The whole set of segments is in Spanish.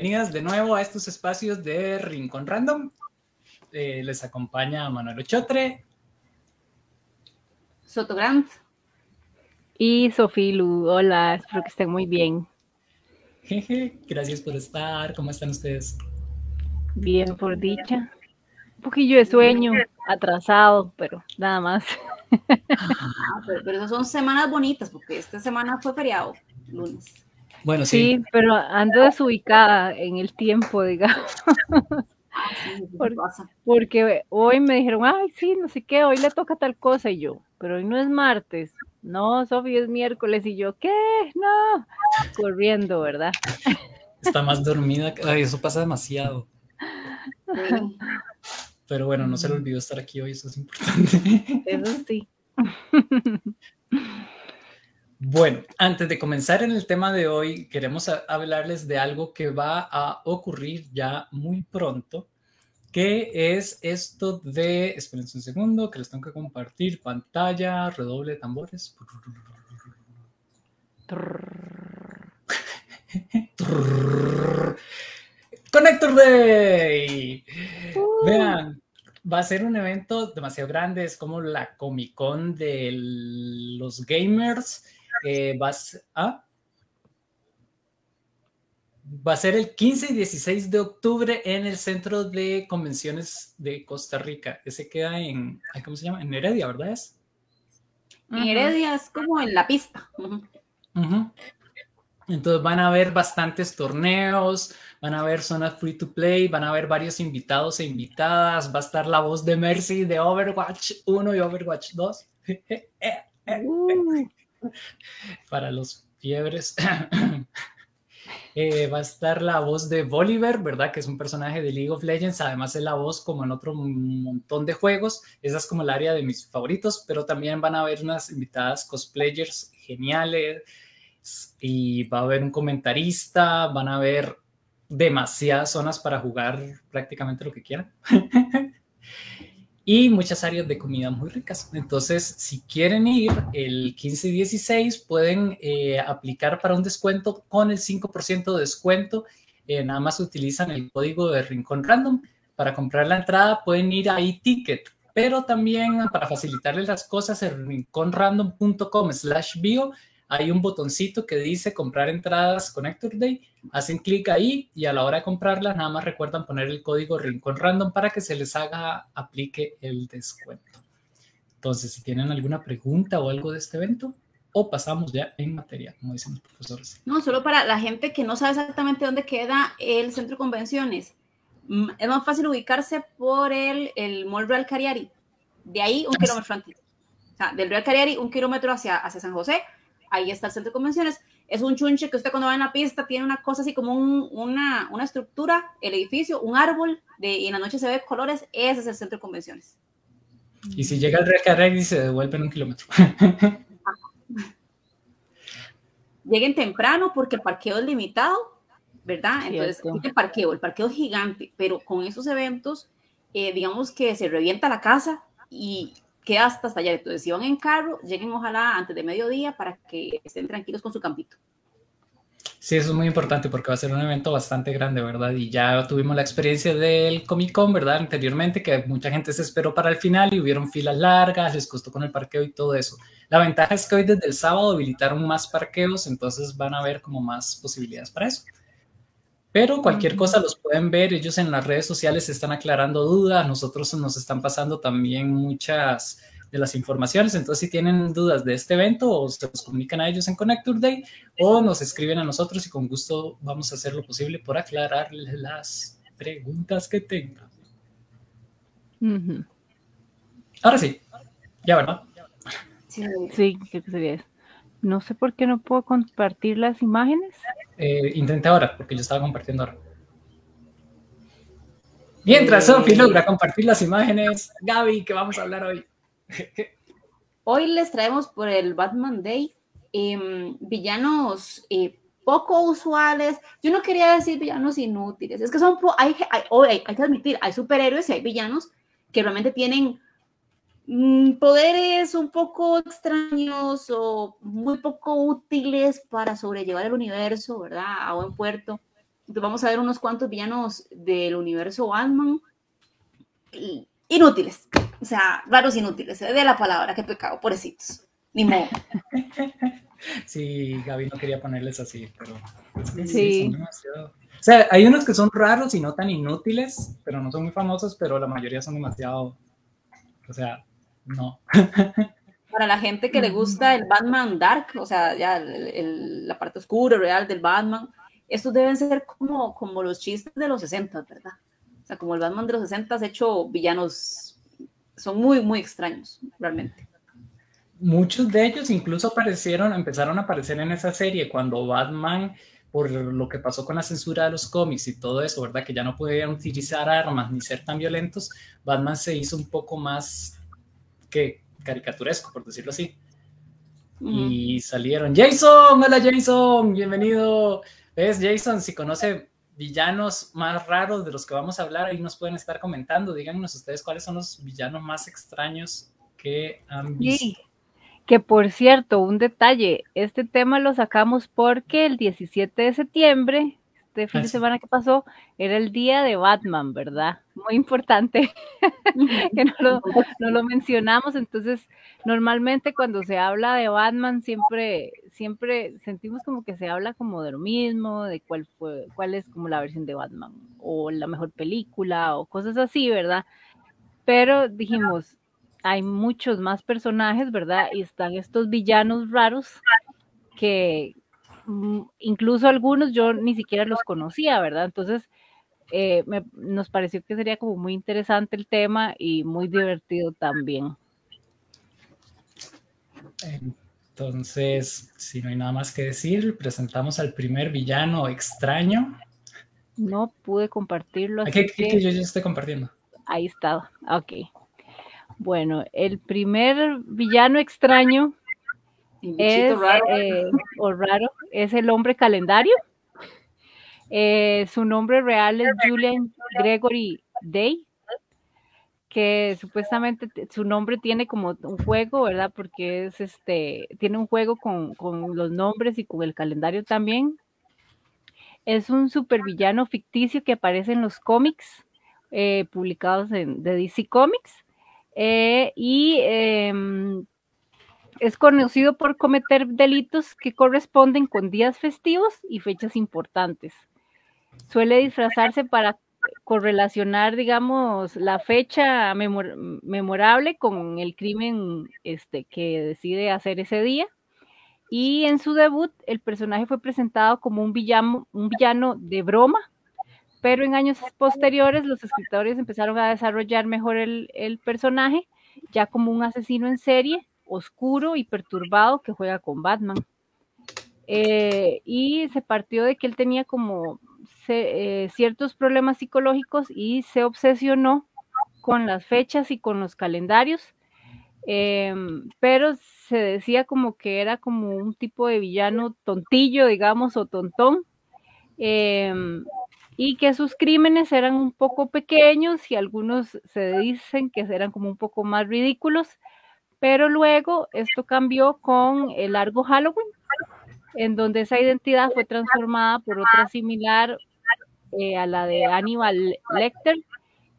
Bienvenidas de nuevo a estos espacios de Rincón Random. Eh, les acompaña Manuel Ochotre. Soto Grant. Y Sofilu. Hola, espero que estén muy bien. Jeje, gracias por estar. ¿Cómo están ustedes? Bien, por dicha. Un poquillo de sueño, atrasado, pero nada más. Ah, pero, pero esas son semanas bonitas, porque esta semana fue feriado, lunes. Bueno, sí. Sí, pero ando desubicada en el tiempo, digamos. Ah, sí. Porque hoy me dijeron, ay, sí, no sé qué, hoy le toca tal cosa. Y yo, pero hoy no es martes. No, Sofi, es miércoles. Y yo, ¿qué? No. Corriendo, ¿verdad? Está más dormida. que- Ay, eso pasa demasiado. Sí. Pero bueno, no se le olvidó estar aquí hoy, eso es importante. Eso sí. Bueno, antes de comenzar en el tema de hoy, queremos hablarles de algo que va a ocurrir ya muy pronto, que es esto de, espérense un segundo, que les tengo que compartir pantalla, redoble de tambores. Connector Day. Vean, va a ser un evento demasiado grande, es como la Comic Con de los gamers. Eh, va, a, s- ¿ah? Va a ser el 15 y 16 de octubre en el Centro de Convenciones de Costa Rica. Ese queda en, ¿cómo se llama? En Heredia, ¿verdad? Es? En Heredia es como en la pista. Entonces van a haber bastantes torneos, van a haber zonas free to play, van a haber varios invitados e invitadas, va a estar la voz de Mercy de Overwatch 1 y Overwatch 2 Uh, para los fiebres. Eh, va a estar la voz de Bolívar, ¿verdad? Que es un personaje de League of Legends, además es la voz como en otro montón de juegos, esa es como el área de mis favoritos, pero también van a haber unas invitadas cosplayers geniales y va a haber un comentarista, van a haber demasiadas zonas para jugar prácticamente lo que quieran. y muchas áreas de comida muy ricas. Entonces, si quieren ir el 15 y 16, pueden eh, aplicar para un descuento con el 5% de descuento. Eh, nada más utilizan el código de Rincón Random. Para comprar la entrada pueden ir a eTicket, pero también para facilitarles las cosas en rinconrandom.com slash bio hay un botoncito que dice comprar entradas Connector Day. Hacen clic ahí y a la hora de comprarlas nada más recuerdan poner el código Rincón Random para que se les haga, aplique el descuento. Entonces, si tienen alguna pregunta o algo de este evento, o pasamos ya en materia, como dicen los profesores. No, solo para la gente que no sabe exactamente dónde queda el centro de convenciones. Mm, Es más fácil ubicarse por el, el Mall Real Cariari. De ahí un kilómetro antes. O sea, del Real Cariari un kilómetro hacia, hacia San José. Ahí está el centro de convenciones. Es un chunche que usted cuando va en la pista tiene una cosa así como un- una, una estructura, el edificio, un árbol, de, y en la noche se ve colores. Ese es el centro de convenciones. Y si llega el recargar y se devuelven un kilómetro. lleguen temprano porque el parqueo es limitado, ¿verdad? Entonces, el parqueo, el parqueo es gigante, pero con esos eventos, eh, digamos que se revienta la casa y queda hasta, allá. Entonces, si van en carro, lleguen ojalá antes de mediodía para que estén tranquilos con su campito. Sí, eso es muy importante porque va a ser un evento bastante grande, ¿verdad? Y ya tuvimos la experiencia del Comic Con, ¿verdad? Anteriormente, que mucha gente se esperó para el final y hubieron filas largas, les costó con el parqueo y todo eso. La ventaja es que hoy desde el sábado habilitaron más parqueos, entonces van a haber como más posibilidades para eso. Pero cualquier cosa los pueden ver, ellos en las redes sociales están aclarando dudas, nosotros nos están pasando también muchas de las informaciones, entonces si tienen dudas de este evento o se los comunican a ellos en Connector Day o nos escriben a nosotros y con gusto vamos a hacer lo posible por aclararles las preguntas que tengan. ujú. Ahora sí, ya verdad. Sí, Sí, creo que sería eso. No sé por qué no puedo compartir las imágenes. Eh, intenté ahora porque yo estaba compartiendo ahora. Mientras Eh. Sofi logra compartir las imágenes, Gaby, ¿qué vamos a hablar hoy? Hoy les traemos por el Batman Day em, villanos eh, poco usuales. Yo no quería decir villanos inútiles, es que son, hay, hay, hay, hay que admitir, hay superhéroes y hay villanos que realmente tienen poderes un poco extraños o muy poco útiles para sobrellevar el universo, ¿verdad? A buen puerto. Entonces vamos a ver unos cuantos villanos del universo Batman inútiles. O sea, raros inútiles. Se ve la palabra, qué pecado, pobrecitos. Ni modo. Sí, Gaby no quería ponerles así, pero sí. O sea, hay unos que son raros y no tan inútiles, pero no son muy famosos, pero la mayoría son demasiado. O sea, no. Para la gente que le gusta el Batman Dark, o sea, ya la parte oscura, real del Batman, estos deben ser como, como los chistes de los 60, ¿verdad? O sea, como el Batman de los 60 ha hecho villanos, son muy, muy extraños, realmente. Muchos de ellos incluso aparecieron, empezaron a aparecer en esa serie cuando Batman, por lo que pasó con la censura de los cómics y todo eso, ¿verdad? Que ya no podían utilizar armas ni ser tan violentos, Batman se hizo un poco más que caricaturesco, por decirlo así. Y salieron, Jason, hola Jason, bienvenido. ¿Ves, Jason? Si conoce villanos más raros de los que vamos a hablar, ahí nos pueden estar comentando. Díganos ustedes cuáles son los villanos más extraños que han visto. Que por cierto, un detalle, este tema lo sacamos porque el 17 de septiembre, este fin de semana que pasó, era el día de Batman, ¿verdad? Muy importante que no lo, no lo, mencionamos. Entonces, normalmente cuando se habla de Batman, siempre, siempre sentimos como que se habla como de lo mismo, de cuál fue, cuál es como la versión de Batman, o la mejor película, o cosas así, ¿verdad? Pero dijimos, hay muchos más personajes, ¿verdad? Y están estos villanos raros que incluso algunos yo ni siquiera los conocía, ¿verdad? Entonces, eh, nos pareció que sería como muy interesante el tema y muy divertido también. Entonces, si no hay nada más que decir, presentamos al primer villano extraño. No pude compartirlo. Así que, yo ya estoy compartiendo. Ahí está, ok. Bueno, el primer villano extraño es, eh, o raro, es el hombre calendario. Eh, su nombre real es Julian Gregory Day, que supuestamente su nombre tiene como un juego, ¿verdad? Porque es este, tiene un juego con, los nombres y con el calendario también. Es un supervillano ficticio que aparece en los cómics eh, publicados en, de DC Comics eh, y em, es conocido por cometer delitos que corresponden con días festivos y fechas importantes. Suele disfrazarse para correlacionar, digamos, la fecha memorable con el crimen este, que decide hacer ese día. Y en su debut, el personaje fue presentado como un villano, un villano de broma, pero en años posteriores los escritores empezaron a desarrollar mejor el, personaje, ya como un asesino en serie, oscuro y perturbado que juega con Batman. Eh, y se partió de que él tenía como eh, ciertos problemas psicológicos y se obsesionó con las fechas y con los calendarios, em, pero se decía como que era como un tipo de villano tontillo, digamos, o tontón, y que sus crímenes eran un poco pequeños y algunos se dicen que eran como un poco más ridículos, pero luego esto cambió con el largo Halloween, en donde esa identidad fue transformada por otra similar eh, a la de Aníbal Lecter,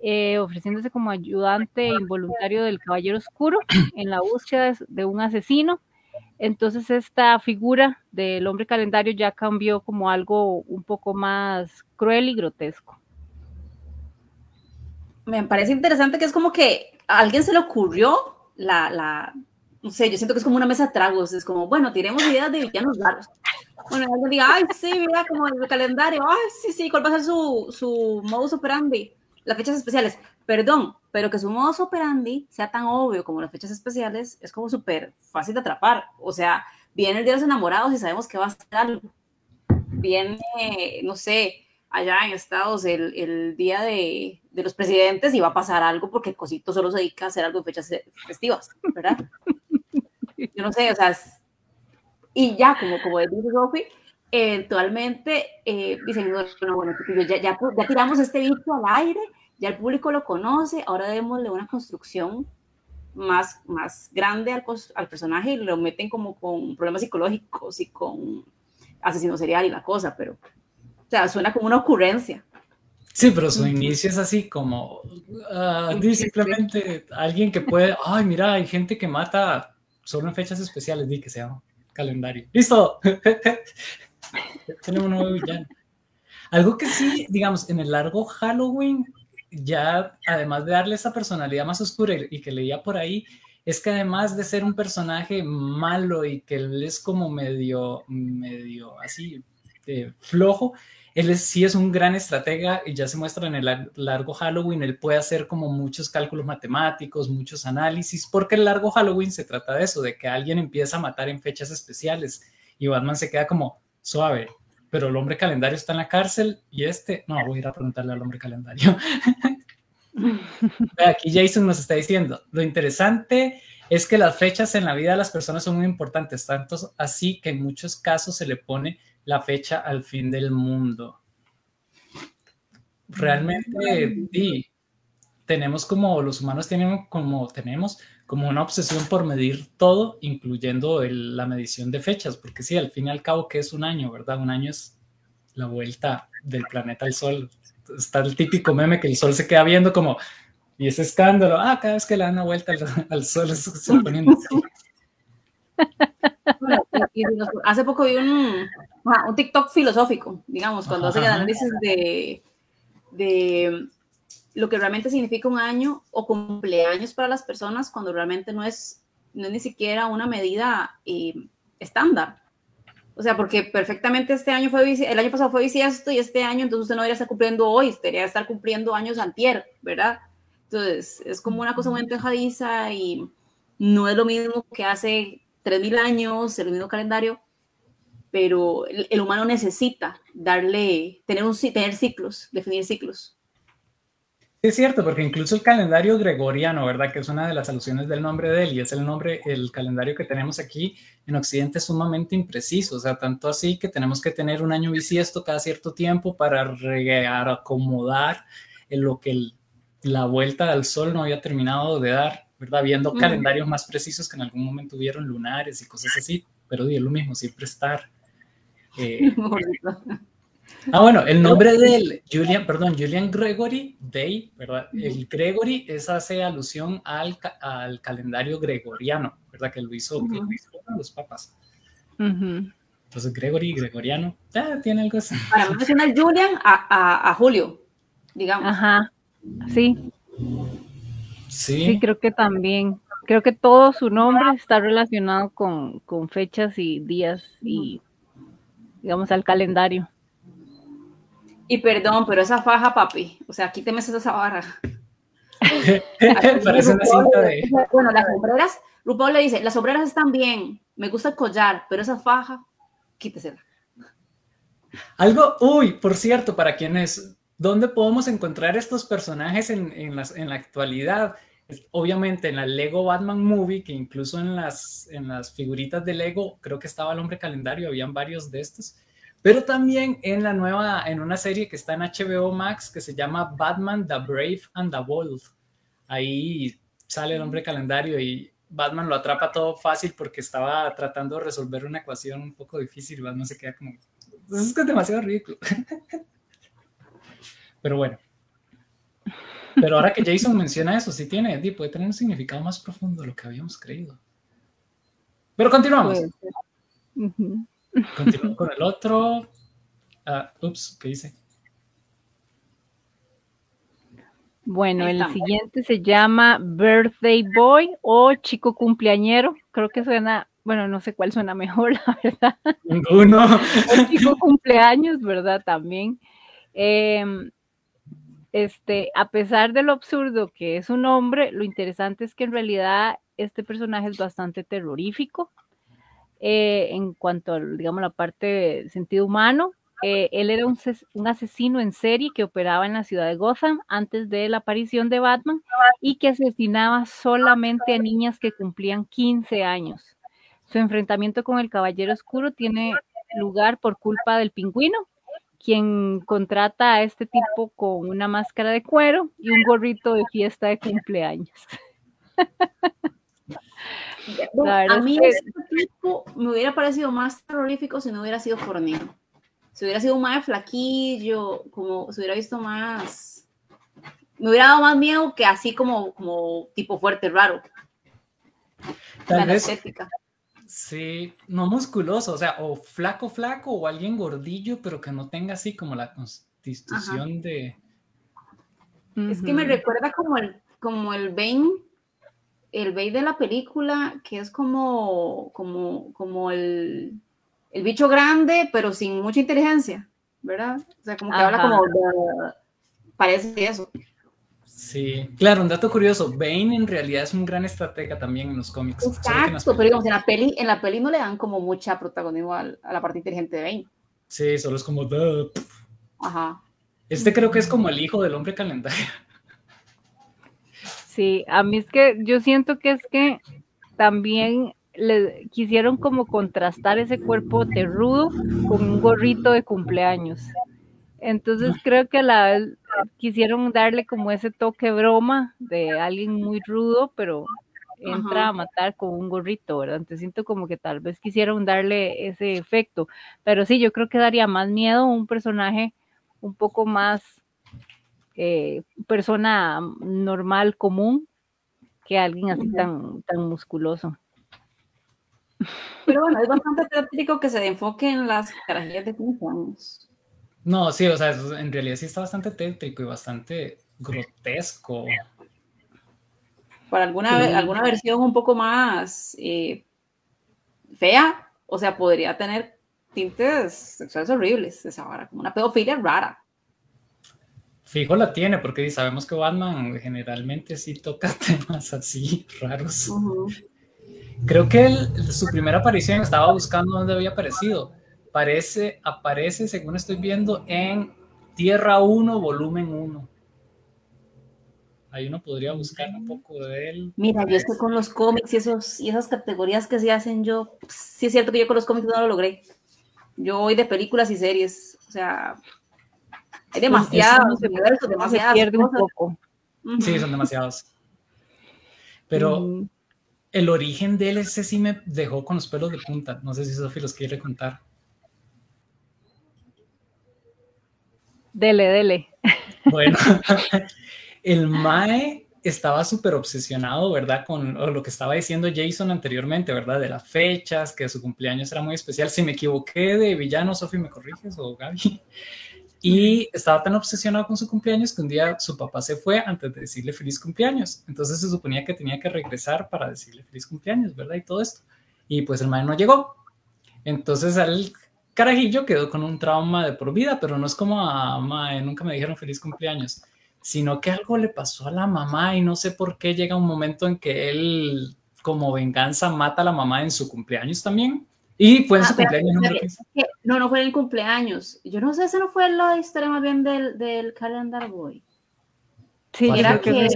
eh, ofreciéndose como ayudante involuntario del Caballero Oscuro en la búsqueda de un asesino entonces esta figura del hombre calendario ya cambió como algo un poco más cruel y grotesco. Me parece interesante que es como que a alguien se le ocurrió la, la, no sé, yo siento que es como una mesa de tragos, es como, bueno, tiremos ideas de villanos raros. Bueno, alguien diga, ay, sí, mira, como el calendario, ay, sí, sí, ¿cuál va a ser su, su modus operandi? Las fechas especiales. Perdón, pero que su modus operandi sea tan obvio como las fechas especiales es como súper fácil de atrapar. O sea, viene el Día de los Enamorados y sabemos que va a ser algo. Viene, no sé, allá en Estados el, el Día de, de, los Presidentes y va a pasar algo porque el cosito solo se dedica a hacer algo de fechas festivas, ¿verdad? Yo no sé, o sea, y ya, como, como dice Sophie, eventualmente eh, dicen, bueno, bueno, ya, ya, ya tiramos este bicho al aire ya el público lo conoce, ahora démosle una construcción más, más grande al, al, personaje y lo meten como con problemas psicológicos y con asesino serial y la cosa, pero sea, suena como una ocurrencia. Sí, pero su inicio es así como uh, simplemente alguien que puede, ay, mira, hay gente que mata solo en fechas especiales, di que sea calendario. ¡Listo! Tenemos un nuevo villano. Algo que sí, digamos, en el largo Halloween, ya además de darle esa personalidad más oscura y que leía por ahí, es que además de ser un personaje malo y que él es como medio, medio así, eh, flojo, él sí es un gran estratega y ya se muestra en el largo Halloween, él puede hacer como muchos cálculos matemáticos, muchos análisis, porque el largo Halloween se trata de eso, de que alguien empieza a matar en fechas especiales y Batman se queda como suave, pero el hombre calendario está en la cárcel y este, no, voy a ir a preguntarle al hombre calendario. Aquí Jason nos está diciendo, lo interesante es que las fechas en la vida de las personas son muy importantes, tanto así que en muchos casos se le pone la fecha al fin del mundo. Realmente, sí, tenemos como, los humanos tienen como, tenemos como una obsesión por medir todo, incluyendo la medición de fechas, porque sí, al fin y al cabo, ¿qué es un año, verdad? Un año es la vuelta del planeta al Sol. Está el típico meme que el Sol se queda viendo como, y ese escándalo, ah, cada vez que le dan una vuelta al, Sol se poniendo así hace poco vi un, un, TikTok filosófico, digamos, cuando hace el análisis de, de lo que realmente significa un año o cumpleaños para las personas cuando realmente no es, no es ni siquiera una medida eh, estándar. O sea, porque perfectamente este año fue, el año pasado fue bisiesto y este año entonces usted no debería estar cumpliendo hoy, debería estar cumpliendo años antier, ¿verdad? Entonces es como una cosa muy empejadiza y no es lo mismo que hace 3.000 años, el mismo calendario, pero el, humano necesita darle, tener, un, tener ciclos, definir ciclos. Es cierto, porque incluso el calendario gregoriano, ¿verdad? Que es una de las alusiones del nombre de él y es el nombre, el calendario que tenemos aquí en Occidente es sumamente impreciso, o sea, tanto así que tenemos que tener un año bisiesto cada cierto tiempo para acomodar en lo que la vuelta al sol no había terminado de dar. ¿verdad? Viendo calendarios más precisos que en algún momento hubieron lunares y cosas así, pero es lo mismo, siempre estar. Eh, ah, bueno, el nombre del Julian, perdón, Julian Gregory Day, ¿verdad? El Gregory es hace alusión al, al calendario gregoriano, ¿verdad? Que lo hizo, los papas. Entonces, Gregory, gregoriano, ya tiene algo así. Para mencionar Julian a, a, a Julio, digamos. Ajá, sí. Sí. creo que también. Creo que todo su nombre está relacionado con, fechas y días y, digamos, al calendario. Y perdón, pero esa faja, papi, o sea, quíteme esa barra. Parece una cinta de... Bueno, las sombreras, RuPaul le dice, las sombreras están bien, me gusta el collar, pero esa faja, quítesela. Algo, uy, por cierto, para quienes ¿Dónde podemos encontrar estos personajes en, la actualidad? Obviamente en la Lego Batman Movie, que incluso en las, en las figuritas de Lego creo que estaba el hombre calendario, habían varios de estos, pero también en la nueva, en una serie que está en HBO Max que se llama Batman The Brave and the Bold. Ahí sale el hombre calendario y Batman lo atrapa todo fácil porque estaba tratando de resolver una ecuación un poco difícil Batman se queda como, es que es demasiado ridículo. Pero bueno. Pero ahora que Jason menciona eso, sí tiene, puede tener un significado más profundo de lo que habíamos creído. Pero continuamos. Continuamos con el otro. Ah, ups, ¿qué dice? Bueno, el siguiente se llama Birthday Boy o Chico Cumpleañero. Creo que suena, bueno, no sé cuál suena mejor, la verdad. Ninguno. Chico Cumpleaños, ¿verdad? También. Eh, este, a pesar de lo absurdo que es un hombre, lo interesante es que en realidad este personaje es bastante terrorífico eh, en cuanto a, digamos, la parte de sentido humano. Eh, él era un, un, asesino en serie que operaba en la ciudad de Gotham antes de la aparición de Batman y que asesinaba solamente a niñas que cumplían 15 años. Su enfrentamiento con el Caballero Oscuro tiene lugar por culpa del pingüino, quien contrata a este tipo con una máscara de cuero y un gorrito de fiesta de cumpleaños. a mí este tipo me hubiera parecido más terrorífico si no hubiera sido fornido. si hubiera sido un más flaquillo, como se hubiera visto más, me hubiera dado más miedo que así como, como tipo fuerte, raro. Tal vez, estética. Sí, no musculoso, o sea, o flaco, flaco, o alguien gordillo, pero que no tenga así como la constitución de... Es que me recuerda como el, como el Bane, el Bane de la película, que es como, como, como el, el bicho grande, pero sin mucha inteligencia, ¿verdad? O sea, como que habla como... parece eso. Sí, claro, un dato curioso, Bane en realidad es un gran estratega también en los cómics. Exacto, pero digamos, en la, peli, en la peli no le dan como mucha protagonismo a, la parte inteligente de Bane. Sí, solo es como... Ajá. Este creo que es como el hijo del hombre calendario. Sí, a mí es que yo siento que es que también le quisieron como contrastar ese cuerpo de rudo con un gorrito de cumpleaños. Entonces creo que a la vez quisieron darle como ese toque broma de alguien muy rudo, pero entra a matar con un gorrito, ¿verdad? Entonces siento como que tal vez quisieron darle ese efecto, pero sí, yo creo que daría más miedo un personaje un poco más eh, persona normal, común, que alguien así tan, tan musculoso. Pero bueno, es bastante práctico que se enfoque en las carajillas de 15 años. No, sí, o sea, en realidad sí está bastante tétrico y bastante grotesco. Para alguna, alguna versión un poco más eh, fea, o sea, podría tener tintes sexuales horribles, esa vara, como una pedofilia rara. Fijo la tiene, porque sabemos que Batman generalmente sí toca temas así raros. Creo que su primera aparición estaba buscando dónde había aparecido Parece, aparece, según estoy viendo, en Tierra 1, volumen 1. Ahí uno podría buscar un poco de él. Mira, yo estoy con los cómics y, esos, y esas categorías que se hacen yo. Sí es cierto que yo con los cómics no lo logré. Yo voy de películas y series. O sea, hay demasiados demasiados. un poco. Sí, son demasiados. Pero mm. el origen de él, ese sí me dejó con los pelos de punta. No sé si Sofi los quiere contar. Dele, dele. Bueno, el Mae estaba súper obsesionado, ¿verdad? Con lo que estaba diciendo Jason anteriormente, ¿verdad? De las fechas, que su cumpleaños era muy especial. Si me equivoqué de villano, Sofi, ¿me corriges o Gaby? Y estaba tan obsesionado con su cumpleaños que un día su papá se fue antes de decirle feliz cumpleaños. Entonces se suponía que tenía que regresar para decirle feliz cumpleaños, ¿verdad? Y todo esto. Y pues el mae no llegó. Entonces al carajillo quedó con un trauma de por vida, pero no es como a mamá, nunca me dijeron feliz cumpleaños, sino que algo le pasó a la mamá y no sé por qué llega un momento en que él, como venganza, mata a la mamá en su cumpleaños también. Y fue en ah, su cumpleaños. no, no, fue en el cumpleaños. Yo no sé, esa no fue la historia más bien del, del Calendar Boy. Sí, era que...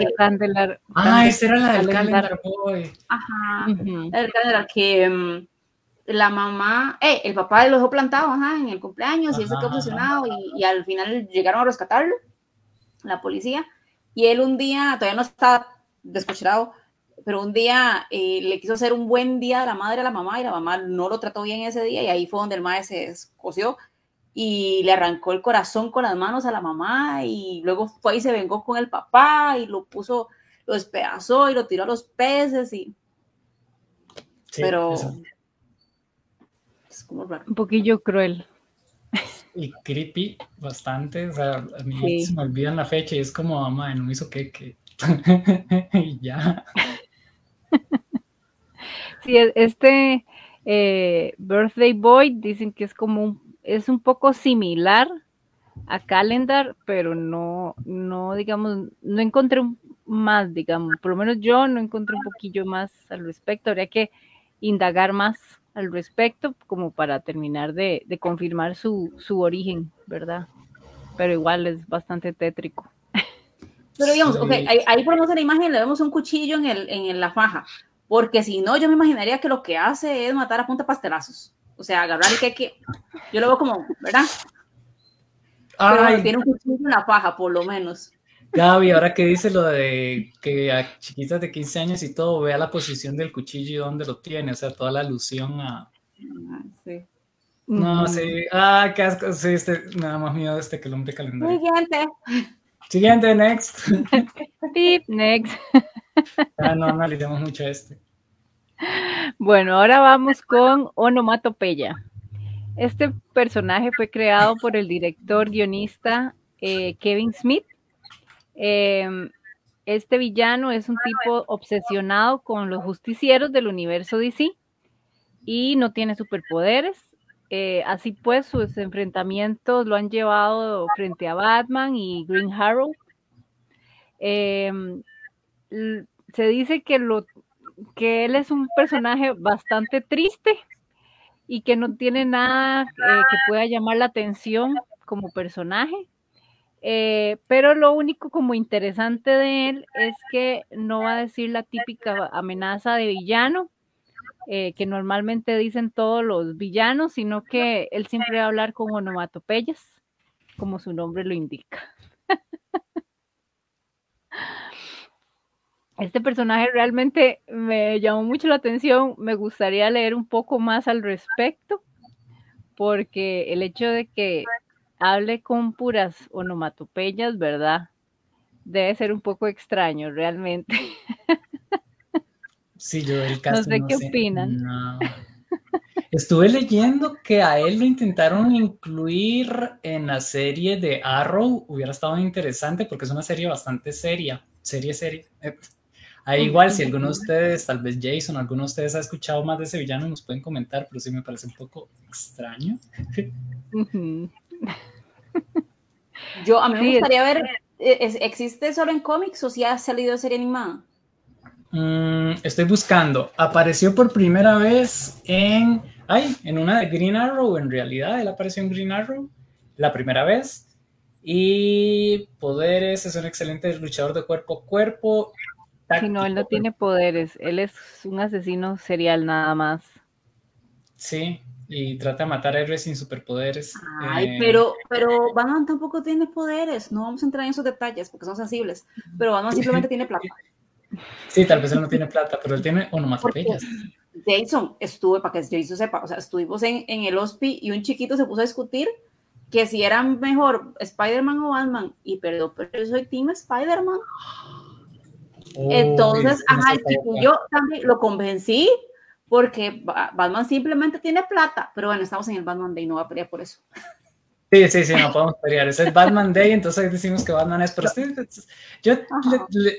Ah, esa era la del Calendar, Boy. Ajá, el Calendar que... Mm, la mamá, eh, el papá lo dejó plantado en el cumpleaños y él se quedó obsesionado y, al final llegaron a rescatarlo, la policía, y él un día, todavía no estaba descocherado, pero un día eh, le quiso hacer un buen día a la madre a la mamá y la mamá no lo trató bien ese día y ahí fue donde el madre se escoció y le arrancó el corazón con las manos a la mamá y luego fue y se vengó con el papá y lo puso, lo despedazó y lo tiró a los peces y... pero un poquillo cruel. Y creepy bastante. O sea, a mí se me olvidan la fecha y es como, mamá, no hizo qué, y ya. Sí, e, este eh, Birthday Boy dicen que es como un, es un poco similar a Calendar, pero no, no, digamos, no encontré más, digamos, por lo menos yo no encontré un poquillo más al respecto, habría que indagar más al respecto, como para terminar de, confirmar su, origen, ¿verdad? Pero igual es bastante tétrico. Pero digamos, ok, ahí, ahí ponemos en la imagen, le vemos un cuchillo en, el, en la faja, porque si no, yo me imaginaría que lo que hace es matar a punta pastelazos. O sea, agarrar el que, yo lo veo como, ¿verdad? Pero tiene un cuchillo en la faja, por lo menos. Gaby, ahora que dice lo de que a chiquitas de 15 años y todo, vea la posición del cuchillo y dónde lo tiene, o sea, toda la alusión a... Sí. No, sí. Ah, qué asco. Sí, este, nada más miedo este que el hombre calendario. Siguiente. Siguiente, next. Pip, next. ah, no, analicemos mucho este. Bueno, ahora vamos con Onomatopeya. Este personaje fue creado por el director guionista eh, Kevin Smith. Em, este villano es un tipo obsesionado con los justicieros del universo DC y no tiene superpoderes. Eh, así pues, sus enfrentamientos lo han llevado frente a Batman y Green Arrow. Em, se dice que, lo, que él es un personaje bastante triste y que no tiene nada eh, que pueda llamar la atención como personaje. Eh, pero lo único como interesante de él es que no va a decir la típica amenaza de villano, eh, que normalmente dicen todos los villanos, sino que él siempre va a hablar con onomatopeyas, como su nombre lo indica. Este personaje realmente me llamó mucho la atención, me gustaría leer un poco más al respecto, porque el hecho de que hable con puras onomatopeyas, ¿verdad? Debe ser un poco extraño realmente. Sí, yo el caso. No sé qué opinan. Estuve leyendo que a él lo intentaron incluir en la serie de Arrow. Hubiera estado interesante porque es una serie bastante seria. Serie, serie. Eh, ahí igual, si alguno de ustedes, tal vez Jason, alguno de ustedes ha escuchado más de ese villano, nos pueden comentar, pero sí me parece un poco extraño. Yo, a mí me gustaría ver, eh, ¿existe solo en cómics o si ha salido serie animada? Mm, estoy buscando. Apareció por primera vez en. Ay, en una de Green Arrow. En realidad, él apareció en Green Arrow la primera vez. Y poderes, es un excelente luchador de cuerpo a cuerpo. Si no, él no tiene poderes. Él es un asesino serial nada más. Sí, y trata de matar héroes sin superpoderes. Ay, eh, pero, pero Batman tampoco tiene poderes. No vamos a entrar en esos detalles porque son sensibles. Pero Batman simplemente tiene plata. Sí, tal vez él no tiene plata, pero él tiene onomatopeyas. Jason, estuve, para que Jason sepa, o sea, estuvimos en, en el hospi y un chiquito se puso a discutir que si era mejor Spider-Man o Batman, y perdón, pero yo soy Team Spider-Man. Entonces, ajá, yo también lo convencí porque Batman simplemente tiene plata, pero bueno, estamos en el Batman Day, no va a pelear por eso. Sí, sí, sí, no podemos pelear. Es el Batman Day, entonces decimos que Batman es. Pero yo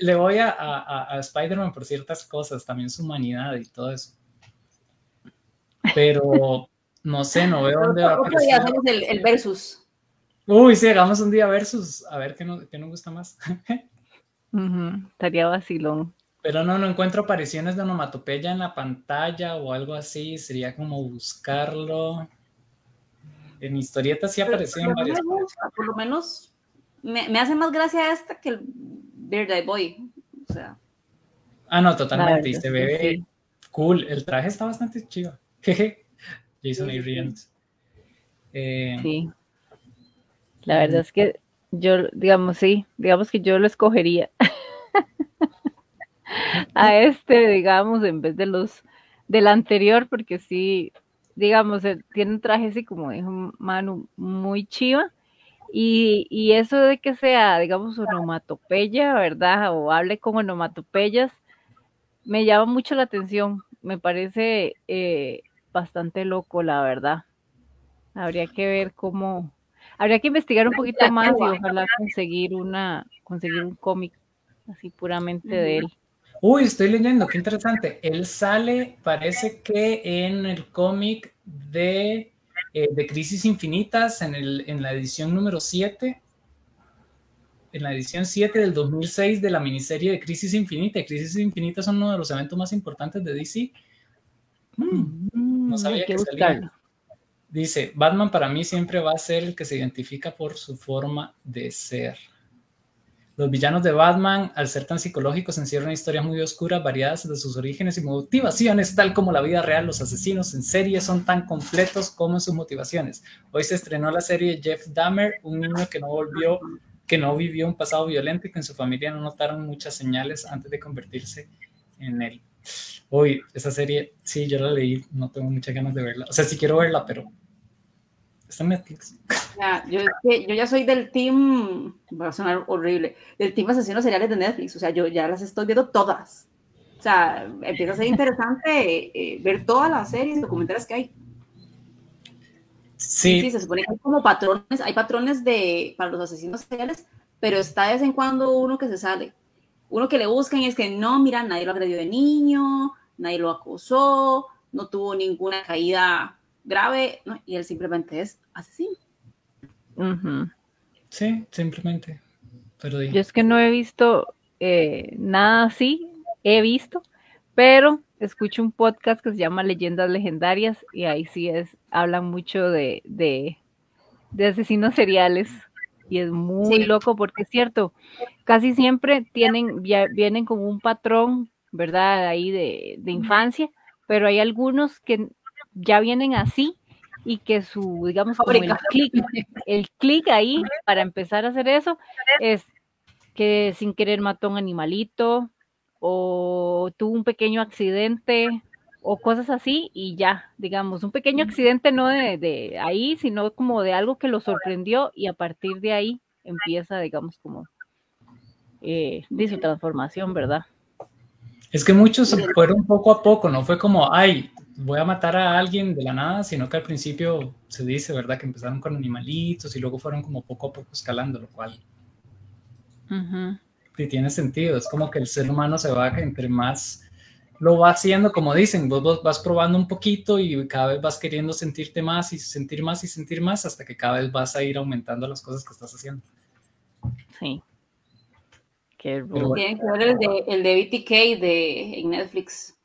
le, voy a, a, Spider-Man por ciertas cosas, también su humanidad y todo eso. Pero no sé, no veo dónde va a aparecer. hacemos el, el, versus. Uy, sí, hagamos un día versus, a ver qué, qué nos gusta más. Estaría vacilón. Pero no, no encuentro apariciones de onomatopeya en la pantalla o algo así. Sería como buscarlo. En historietas sí aparecían varias. por lo menos me, me, hace más gracia esta que el Beard Boy. O sea. Ah, no, totalmente. y se ve cool. El traje está bastante chido. Jeje. Jason A. Eh, sí. La verdad es que yo, digamos, sí, digamos que yo lo escogería a este, digamos, en vez de los del anterior, porque sí, digamos, tiene un traje así como dijo Manu, muy chiva. Y, eso de que sea, digamos, onomatopeya, ¿verdad? O hable con onomatopeyas, me llama mucho la atención. Me parece eh, bastante loco, la verdad. Habría que ver cómo, habría que investigar un poquito más y ojalá conseguir una, conseguir un cómic así puramente de él. Uy, estoy leyendo, qué interesante. Él sale, parece que en el cómic de, eh, de Crisis Infinitas, en, el, en la edición número 7, en la edición 7 del 2006 de la miniserie de Crisis Infinita. Crisis Infinita son uno de los eventos más importantes de DC. Mm, no mm, sabía que, salía. Dice, Batman para mí siempre va a ser el que se identifica por su forma de ser. Los villanos de Batman, al ser tan psicológicos, encierran historias muy oscuras, variadas de sus orígenes y motivaciones, tal como la vida real. Los asesinos en serie son tan completos como en sus motivaciones. Hoy se estrenó la serie Jeff Dahmer, un niño que no volvió, que no vivió un pasado violento y que en su familia no notaron muchas señales antes de convertirse en él. Hoy, esa serie, sí, yo la leí, no tengo muchas ganas de verla. O sea, sí quiero verla, pero Está en Netflix. Ya, yo, yo, ya soy del team, va a sonar horrible, del team asesinos seriales de Netflix. O sea, yo ya las estoy viendo todas. O sea, empieza a ser interesante eh, ver todas las series documentales que hay. Sí. sí. se supone que hay como patrones, hay patrones de, para los asesinos seriales, pero está de vez en cuando uno que se sale. Uno que le buscan y es que no, mira, nadie lo agredió de niño, nadie lo acosó, no tuvo ninguna caída grave, y él simplemente es asesino. Sí, simplemente. Pero Yo es que no he visto eh, nada así, he visto, pero escucho un podcast que se llama Leyendas Legendarias y ahí sí es, hablan mucho de, de, asesinos seriales y es muy loco porque es cierto, casi siempre tienen, vienen con un patrón, ¿verdad? Ahí de, de infancia, pero hay algunos que ya vienen así y que su, digamos, como el clic, el clic ahí para empezar a hacer eso es que sin querer mató a un animalito o tuvo un pequeño accidente o cosas así y ya, digamos, un pequeño accidente no de, ahí, sino como de algo que lo sorprendió y a partir de ahí empieza, digamos, como eh, de su transformación, ¿verdad? Es que muchos fueron poco a poco, no fue como, ay, voy a matar a alguien de la nada, sino que al principio se dice, ¿verdad? Que empezaron con animalitos y luego fueron como poco a poco escalando, lo cual sí tiene sentido. Es como que el ser humano se va entre más lo va haciendo, como dicen, vos, vas probando un poquito y cada vez vas queriendo sentirte más y sentir más y sentir más hasta que cada vez vas a ir aumentando las cosas que estás haciendo. Sí. Qué Tienen que ver el de, el de BTK de, en Netflix.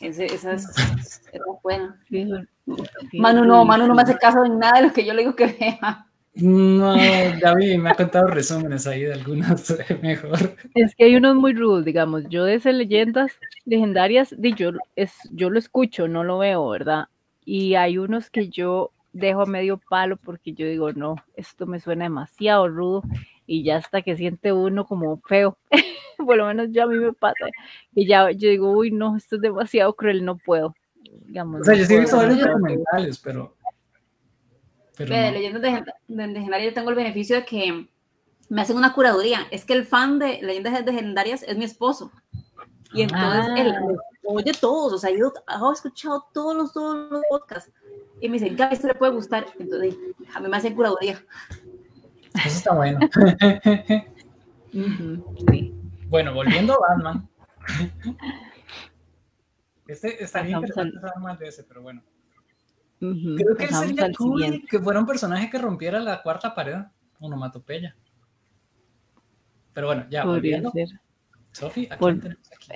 Ese, esa es, buena. Manu no, Manu no me hace caso en nada de lo que yo le digo que vea. No, David me ha contado resúmenes ahí de algunas mejor. Es que hay unos muy rudos, digamos. Yo de esas leyendas legendarias, yo, es, yo lo escucho, no lo veo, ¿verdad? Y hay unos que yo dejo a medio palo porque yo digo, no, esto me suena demasiado rudo y ya hasta que siente uno como feo. Por lo menos ya a mí me pasa. Y ya yo digo, uy, no, esto es demasiado cruel, no puedo. Digamos, o sea, yo sí he visto varios documentales, pero de leyendas legendarias yo tengo el beneficio de que me hacen una curaduría. Es que el fan de leyendas legendarias es mi esposo. Y entonces él ah. oye todos, o sea, yo he escuchado todos los, todos los podcasts. Y me dicen, ¿qué esto le puede gustar? Entonces, a mí me hacen curaduría. Eso está bueno. Bueno, volviendo a Batman. Este estaría interesante saber más de ese, pero bueno. Creo que sería cool que fuera un personaje que rompiera la cuarta pared, onomatopeya. Pero bueno, ya volviendo. Sofi,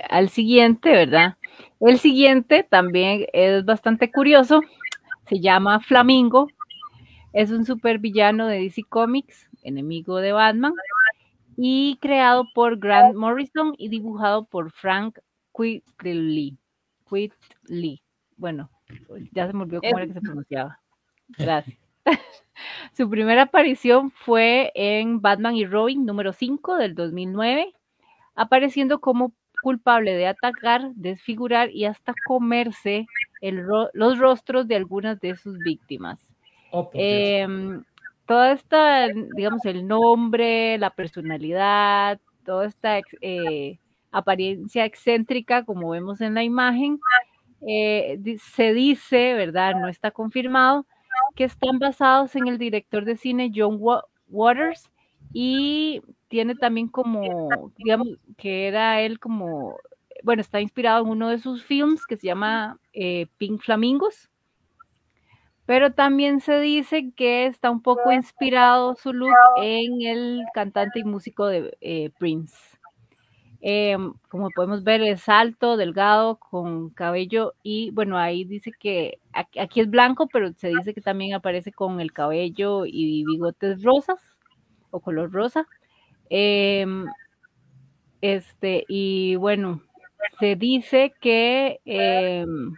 al siguiente, ¿verdad? El siguiente también es bastante curioso. Se llama Flamingo. Es un supervillano de DC Comics, enemigo de Batman, y creado por Grant Morrison y dibujado por Frank Quitely. Quitely. Bueno, ya se me olvidó cómo era que se pronunciaba. Gracias. Su primera aparición fue en Batman y Robin número 5 del 2009, apareciendo como culpable de atacar, desfigurar y hasta comerse los rostros de algunas de sus víctimas. Oh, toda esta, digamos, el nombre, la personalidad, toda esta eh, apariencia excéntrica, como vemos en la imagen, eh, se dice, ¿verdad? No está confirmado, que están basados en el director de cine John Waters y tiene también como, digamos, que era él como, bueno, está inspirado en uno de sus films que se llama eh, Pink Flamingos, pero también se dice que está un poco inspirado su look en el cantante y músico de eh, Prince. Em, como podemos ver, es alto, delgado, con cabello y bueno, ahí dice que aquí, es blanco, pero se dice que también aparece con el cabello y bigotes rosas o color rosa. Em, este, y bueno, se dice que em,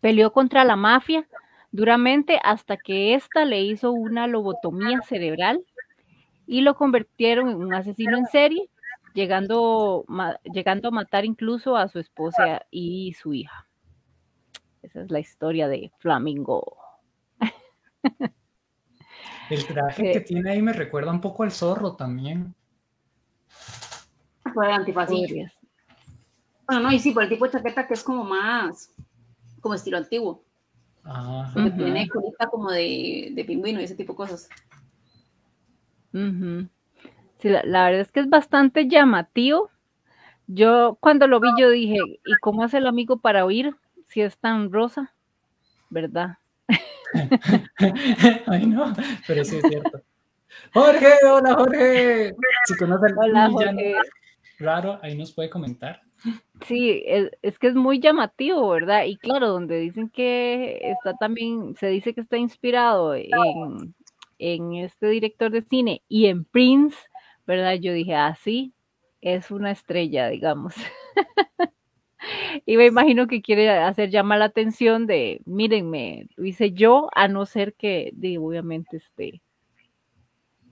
peleó contra la mafia duramente hasta que ésta le hizo una lobotomía cerebral y lo convirtieron en un asesino en serie llegando, llegando a matar incluso a su esposa y su hija. Esa es la historia de Flamingo. El traje que tiene ahí me recuerda un poco al zorro también. Fue antifascista. Bueno, no, y sí, por el tipo de chaqueta que es como más, como estilo antiguo. Porque tiene colita como de, de, pingüino y ese tipo de cosas. Sí, la, verdad es que es bastante llamativo. Yo cuando lo vi, yo dije, ¿y cómo hace el amigo para oír si es tan rosa? ¿Verdad? Ay, no, pero sí es cierto. Jorge, hola Jorge. Si conocen hola, Jorge. raro, ahí nos puede comentar. Sí, es, que es muy llamativo, ¿verdad? Y claro, donde dicen que está también, se dice que está inspirado en, este director de cine y en Prince, ¿verdad? Yo dije, ah, sí, es una estrella, digamos. y me imagino que quiere hacer llamar la atención de, mírenme, lo hice yo, a no ser que, obviamente, este,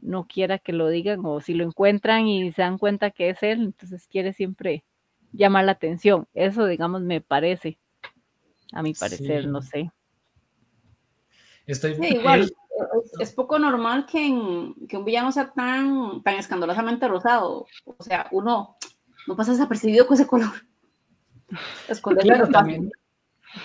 no quiera que lo digan, o si lo encuentran y se dan cuenta que es él, entonces quiere siempre llamar la atención. Eso, digamos, me parece, a mi parecer, no sé. Estoy igual, es, poco normal que, un villano sea tan, tan escandalosamente rosado. O sea, uno no pasa desapercibido con ese color. claro, también,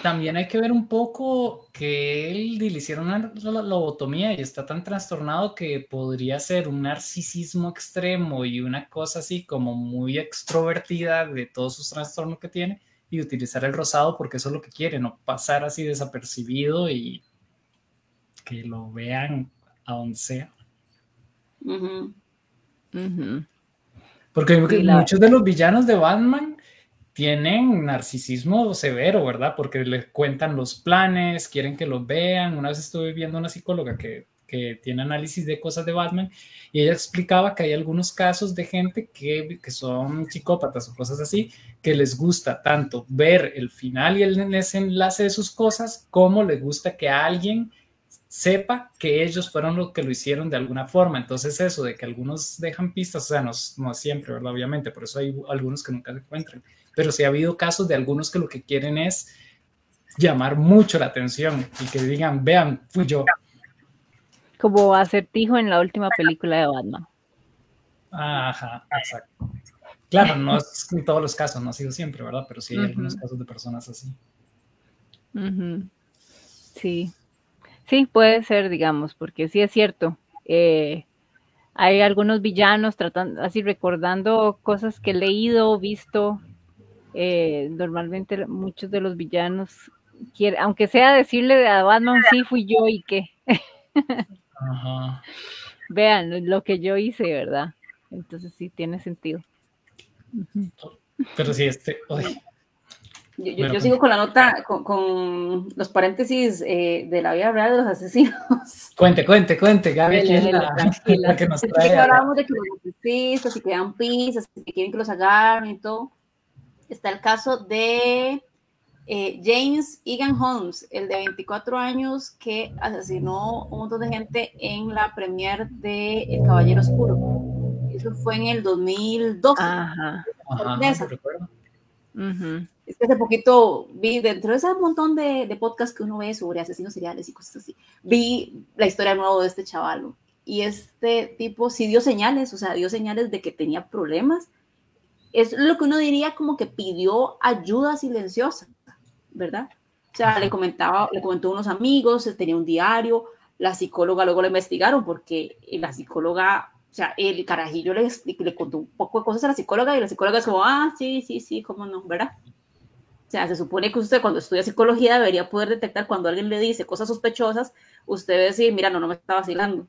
también hay que ver un poco que él le hicieron una lobotomía y está tan trastornado que podría ser un narcisismo extremo y una cosa así como muy extrovertida de todos sus trastornos que tiene y utilizar el rosado porque eso es lo que quiere, no pasar así desapercibido y que lo vean a donde sea. Porque muchos de los villanos de Batman tienen narcisismo severo, ¿verdad? Porque les cuentan los planes, quieren que los vean. Una vez estuve viendo una psicóloga que, que tiene análisis de cosas de Batman y ella explicaba que hay algunos casos de gente que, que, son psicópatas o cosas así, que les gusta tanto ver el final y el desenlace de sus cosas como les gusta que alguien sepa que ellos fueron los que lo hicieron de alguna forma. Entonces eso de que algunos dejan pistas, o sea, no, no siempre, ¿verdad? Obviamente, por eso hay algunos que nunca se encuentran pero sí ha habido casos de algunos que lo que quieren es llamar mucho la atención y que digan, vean, fui yo. Como acertijo en la última película de Batman. Ajá, exacto. Claro, no es en todos los casos, no ha sido siempre, ¿verdad? Pero sí hay algunos casos de personas así. Sí. Sí, puede ser, digamos, porque sí es cierto. Eh, hay algunos villanos tratando, así recordando cosas que he leído, visto, eh, normalmente muchos de los villanos quieren, aunque sea decirle a Batman, sí fui yo y qué. Vean lo que yo hice, ¿verdad? Entonces sí tiene sentido. Pero sí, este. Yo, sigo con la nota, con, los paréntesis eh, de la vida real de los asesinos. Cuente, cuente, cuente, Gaby. la, que nos trae. Hablábamos de que los asesinos, si quedan pistas, si quieren que los agarren y todo está el caso de eh, James Egan Holmes, el de 24 años que asesinó un montón de gente en la premier de El Caballero Oscuro. Eso fue en el 2012. Ajá. Ajá recuerdo. Es que hace poquito vi, dentro de ese montón de, de, podcasts que uno ve sobre asesinos seriales y cosas así, vi la historia nueva de este chaval. Y este tipo sí dio señales, o sea, dio señales de que tenía problemas es lo que uno diría como que pidió ayuda silenciosa, ¿verdad? O sea, le comentaba, le comentó a unos amigos, tenía un diario, la psicóloga luego le investigaron porque la psicóloga, o sea, el carajillo le, le contó un poco de cosas a la psicóloga y la psicóloga es como, ah, sí, sí, sí, cómo no, ¿verdad? O sea, se supone que usted cuando estudia psicología debería poder detectar cuando alguien le dice cosas sospechosas, usted debe decir, mira, no, no me está vacilando.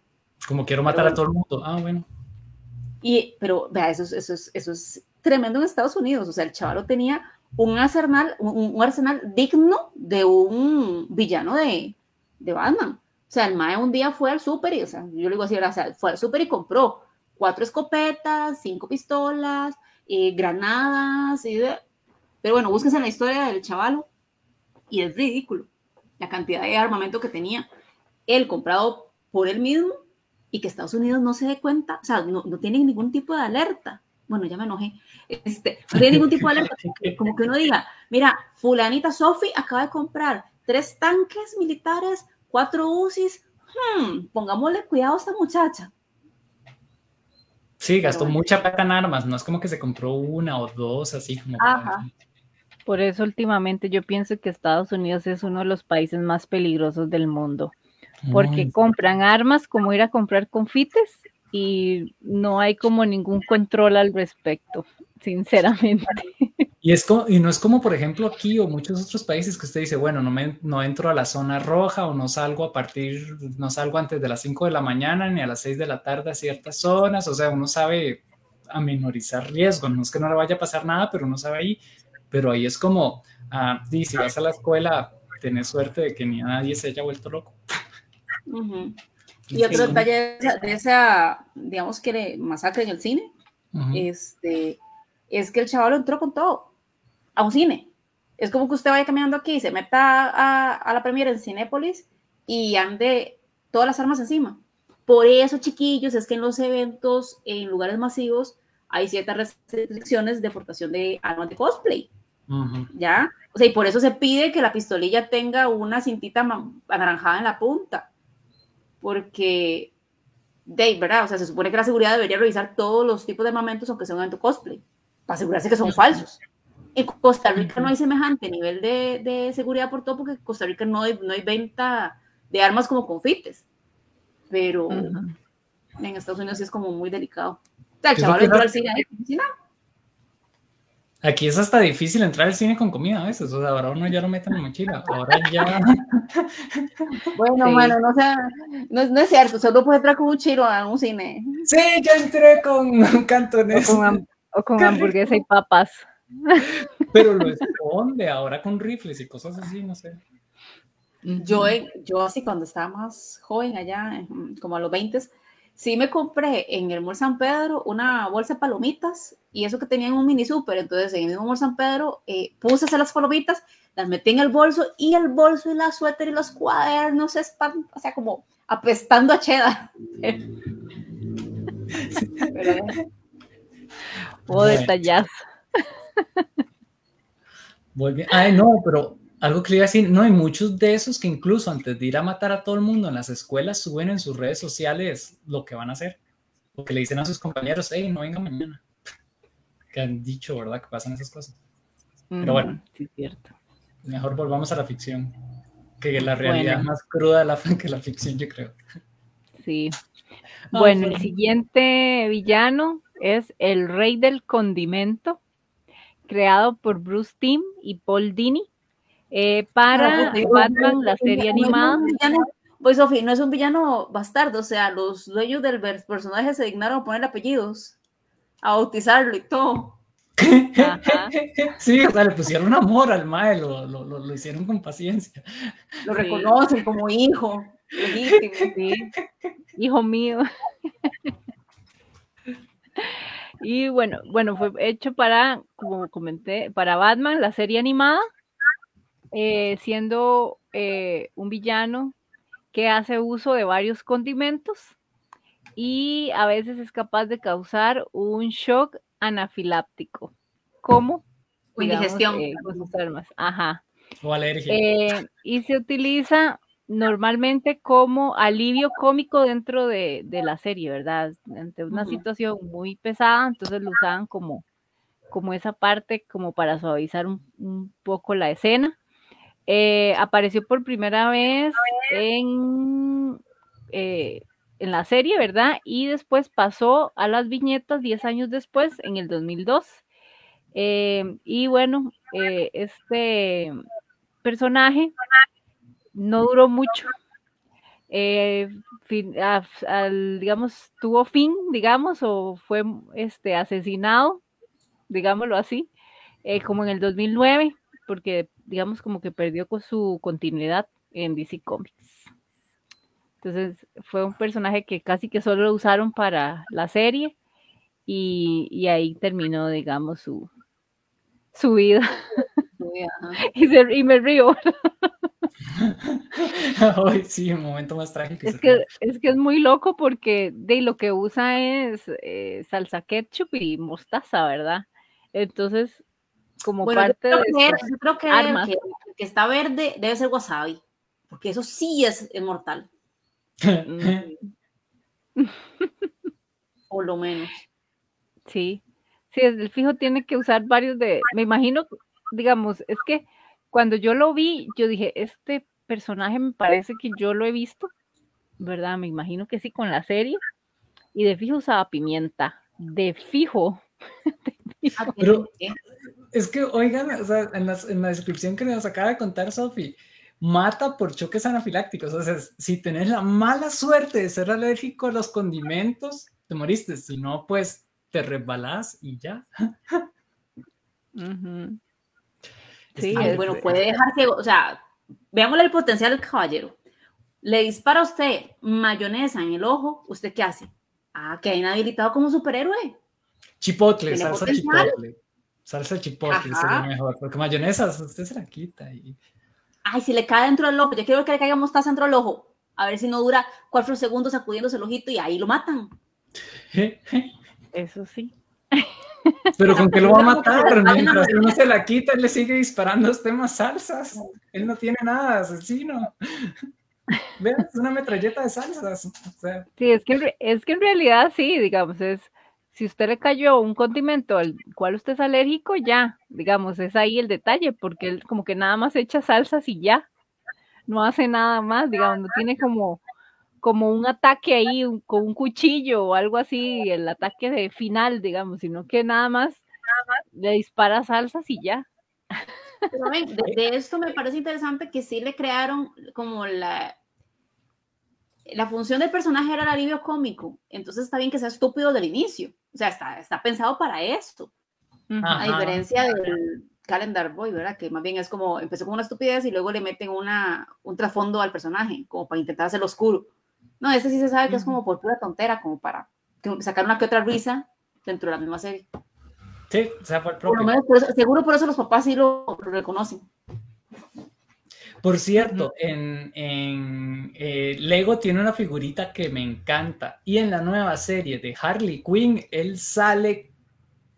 Como quiero matar a todo el mundo. Ah, bueno. Y, pero, vea, eso, eso, es, eso es tremendo en Estados Unidos. O sea, el chaval tenía un arsenal, un, arsenal digno de un villano de, de, Batman. O sea, el Mae un día fue al súper y, o sea, yo le digo así, o sea, fue al súper y compró cuatro escopetas, cinco pistolas, eh, granadas, y pero bueno, búsquense la historia del chavalo y es ridículo la cantidad de armamento que tenía él comprado por él mismo y que Estados Unidos no se dé cuenta, o sea, no, no tiene ningún tipo de alerta bueno, ya me enojé, este, no tiene ningún tipo de alerta, como que uno diga, mira, fulanita Sofi acaba de comprar tres tanques militares, cuatro UCIs, hmm, pongámosle cuidado a esta muchacha. Sí, gastó mucha plata en armas, no es como que se compró una o dos, así como. Por eso últimamente yo pienso que Estados Unidos es uno de los países más peligrosos del mundo, porque compran armas como ir a comprar confites y no hay como ningún control al respecto, sinceramente. Y, es como, y no es como, por ejemplo, aquí o muchos otros países que usted dice, bueno, no, me, no entro a la zona roja o no salgo a partir, no salgo antes de las 5 de la mañana ni a las 6 de la tarde a ciertas zonas, o sea, uno sabe amenorizar riesgo, no es que no le vaya a pasar nada, pero uno sabe ahí, pero ahí es como, ah, si vas a la escuela, tenés suerte de que ni nadie se haya vuelto loco. Y otro detalle de esa, digamos que masacre en el cine, este, es que el chaval entró con todo a un cine. Es como que usted vaya caminando aquí, se meta a, la premiere en Cinépolis y ande todas las armas encima. Por eso, chiquillos, es que en los eventos, en lugares masivos, hay ciertas restricciones de portación de armas de cosplay. ¿Ya? O sea, y por eso se pide que la pistolilla tenga una cintita anaranjada en la punta. Porque, de ¿verdad? O sea, se supone que la seguridad debería revisar todos los tipos de armamentos, aunque sea un evento cosplay, para asegurarse que son falsos. En Costa Rica no hay semejante nivel de, de, seguridad por todo, porque en Costa Rica no hay, no hay venta de armas como confites. Pero en Estados Unidos sí es como muy delicado. O sea, el chaval entró al cine Aquí es hasta difícil entrar al cine con comida a veces. O sea, ahora uno ya lo mete en la mochila. Ahora ya. Bueno, bueno, no, sea, no, no, es cierto. Solo puede entrar con un chilo a un cine. Sí, yo entré con cantones. O con, o con hamburguesa y papas. Pero lo esconde ahora con rifles y cosas así, no sé. Yo, yo así cuando estaba más joven, allá, como a los 20, sí me compré en el Mall San Pedro una bolsa de palomitas y eso que tenía en un mini super. Entonces, en el mismo Mall San Pedro eh, puse a hacer las palomitas, las metí en el bolso y el bolso y la suéter y los cuadernos, están, o sea, como apestando a cheddar. o detallas. Ay, no, pero algo que le iba a decir, no, hay muchos de esos que incluso antes de ir a matar a todo el mundo en las escuelas suben en sus redes sociales lo que van a hacer. Lo que le dicen a sus compañeros, hey, no venga mañana. Que han dicho, ¿verdad? Que pasan esas cosas. Pero bueno, sí, cierto. mejor volvamos a la ficción, que la realidad más cruda la, que la ficción, yo creo. Sí. bueno, el siguiente villano es el rey del condimento creado por Bruce Timm y Paul Dini eh, para Batman, la serie animada. Pues Sofía, no es un villano bastardo, o sea, los dueños del personaje se dignaron a poner apellidos, a bautizarlo y todo. Sí, o sea, le pusieron amor al mae, lo, lo, lo, hicieron con paciencia. Lo reconocen como hijo, hijo mío. Y bueno, bueno, fue hecho para, como comenté, para Batman, la serie animada, eh, siendo eh, un villano que hace uso de varios condimentos y a veces es capaz de causar un shock anafiláptico, como indigestión eh, Ajá. O alergia. y se utiliza normalmente como alivio cómico dentro de, la serie, ¿verdad? Ante una situación muy pesada, entonces lo usaban como, como esa parte, como para suavizar un, poco la escena. Eh, apareció por primera vez en, eh, en la serie, ¿verdad? Y después pasó a las viñetas 10 años después, en el 2002. Eh, y bueno, este personaje no duró mucho. Eh, digamos, tuvo fin, digamos, o fue este, asesinado, digámoslo así, eh, como en el 2009, porque digamos como que perdió con su continuidad en DC Comics. Entonces fue un personaje que casi que solo lo usaron para la serie y, ahí terminó, digamos, su, su vida. y, y me río. Hoy sí, un momento más trágico. Es que, es que es muy loco porque de lo que usa es eh, salsa ketchup y mostaza, ¿verdad? Entonces, como parte de yo creo que, que, está verde debe ser wasabi, porque eso sí es, mortal. o lo menos. Sí, sí, el fijo tiene que usar varios de, me imagino, digamos, es que cuando yo lo vi, yo dije, este personaje me parece que yo lo he visto, ¿verdad? Me imagino que sí con la serie. Y de fijo usaba pimienta, de fijo. Ah, Pero es que, oigan, o sea, en, la descripción que nos acaba de contar Sofi, mata por choques anafilácticos. O sea, si tenés la mala suerte de ser alérgico a los condimentos, te moriste. Si no, pues te resbalás y ya. Sí, bueno, puede dejarse, o sea, veámosle el potencial del caballero. Le dispara a usted mayonesa en el ojo, ¿usted qué hace? Ah, que hay inhabilitado como superhéroe. Chipotle, salsa chipotle. Salsa chipotle sería mejor, porque mayonesa usted se la quita. Y... Ay, si le cae dentro del ojo, yo quiero que le caiga mostaza dentro del ojo. A ver si no dura cuatro segundos sacudiéndose el ojito y ahí lo matan. Eso sí. Pero con que lo va a matar, mientras uno se la quita, él le sigue disparando los temas salsas. Él no tiene nada, asesino. Vean, es una metralleta de salsas. Sí, es que, es que en realidad sí, digamos, es si usted le cayó un condimento al cual usted es alérgico, ya, digamos, es ahí el detalle, porque él como que nada más echa salsas y ya, no hace nada más, digamos, no tiene como, como un ataque ahí con un cuchillo o algo así, el ataque de final, digamos, sino que nada más, le dispara salsas y ya. de, esto me parece interesante que sí le crearon como la, la función del personaje era el alivio cómico, entonces está bien que sea estúpido del inicio, o sea, está, está pensado para esto, a diferencia del Calendar Boy, ¿verdad? Que más bien es como, empezó con una estupidez y luego le meten una, un trasfondo al personaje, como para intentar hacerlo oscuro. No, este sí se sabe que es como por pura tontera, como para sacar una que otra risa dentro de la misma serie. Sí, o sea, por, por lo menos, seguro por eso los papás sí lo reconocen. Por cierto, en, eh, Lego tiene una figurita que me encanta. Y en la nueva serie de Harley Quinn, él sale.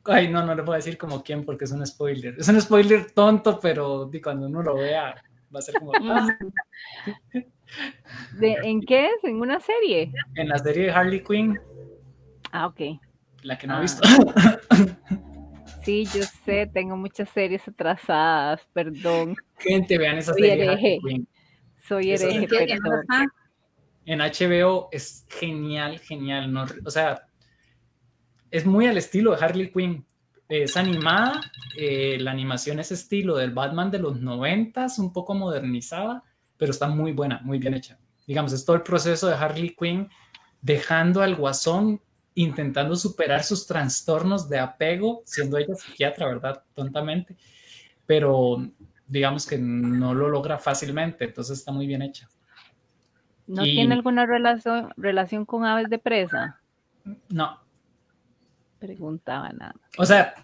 Ay, no, no le puedo decir como quién porque es un spoiler. Es un spoiler tonto, pero cuando uno lo vea, va a ser como. ¿En qué es? ¿En una serie? En la serie de Harley Quinn. Ah, ok. La que no he ah. visto. Sí, yo sé, tengo muchas series atrasadas, perdón. Gente, vean esa serie. Hereje. Soy hereje. En HBO es genial, genial. No, o sea, es muy al estilo de Harley Quinn. Es animada, eh, la animación es estilo del Batman de los noventas, un poco modernizada, pero está muy buena, muy bien hecha. Digamos, es todo el proceso de Harley Quinn dejando al guasón intentando superar sus trastornos de apego, siendo ella psiquiatra, ¿verdad? Tontamente, pero digamos que no lo logra fácilmente, entonces está muy bien hecha. ¿No tiene alguna relación, relación con aves de presa? No. Preguntaba nada. O sea,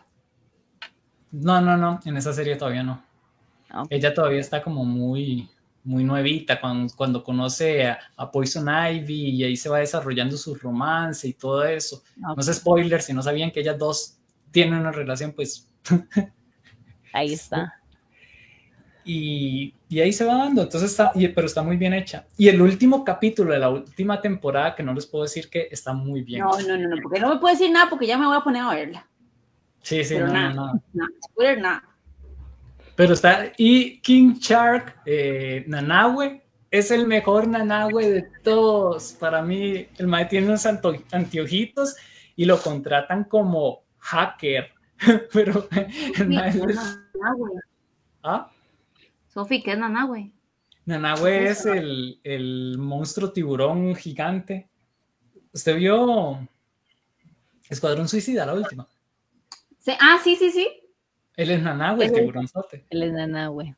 no, no, no, en esa serie todavía no. Ella todavía está como muy, muy nuevita, cuando, cuando conoce a, Poison Ivy y ahí se va desarrollando su romance y todo eso. No es spoiler, si no sabían que ellas dos tienen una relación, pues... ahí está. Y, y, ahí se va dando, entonces está, pero está muy bien hecha. Y el último capítulo de la última temporada, que no les puedo decir que está muy bien. No, no, no, no porque no me puedo decir nada porque ya me voy a poner a verla. Sí, sí, no, nada, no, no. spoiler, nada. Pero está, y King Shark, eh, Nanahue, es el mejor Nanahue de todos. Para mí, el mae tiene unos anteojitos y lo contratan como hacker. Pero el mae. ¿Ah? Sofi, ¿qué es Nanahue? Nanahue es el, el monstruo tiburón gigante. ¿Usted vio Escuadrón Suicida, la última? Sí, ah, sí, sí, sí. Él es Nanahue, el tiburonzote. Él es Nanahue.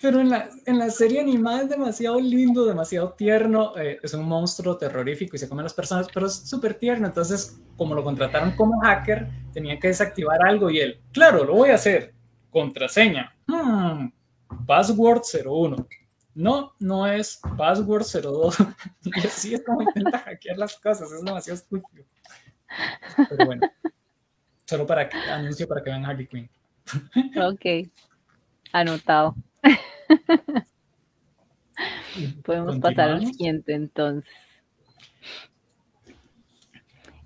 Pero en la, en la serie animada es demasiado lindo, demasiado tierno. Eh, es un monstruo terrorífico y se come a las personas, pero es súper tierno. Entonces, como lo contrataron como hacker, tenía que desactivar algo y él, claro, lo voy a hacer. Contraseña. Hmm, password 01. No, no es password 02. y así es como intenta hackear las cosas. Es demasiado estúpido. Pero bueno, solo para que anuncio para que vean Harley Quinn. Ok, anotado. Podemos pasar al siguiente entonces.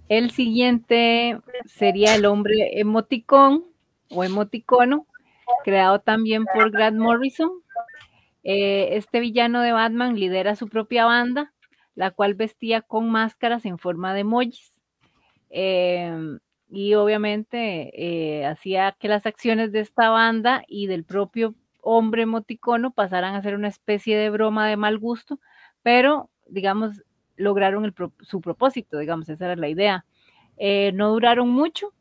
El siguiente sería el hombre emoticón o emoticono, creado también por Grant Morrison. Eh, este villano de Batman lidera su propia banda, la cual vestía con máscaras en forma de emojis. Em, y obviamente eh, hacía que las acciones de esta banda y del propio hombre emoticono pasaran a ser una especie de broma de mal gusto, pero digamos, lograron su propósito, digamos, esa era la idea. Eh, no duraron mucho,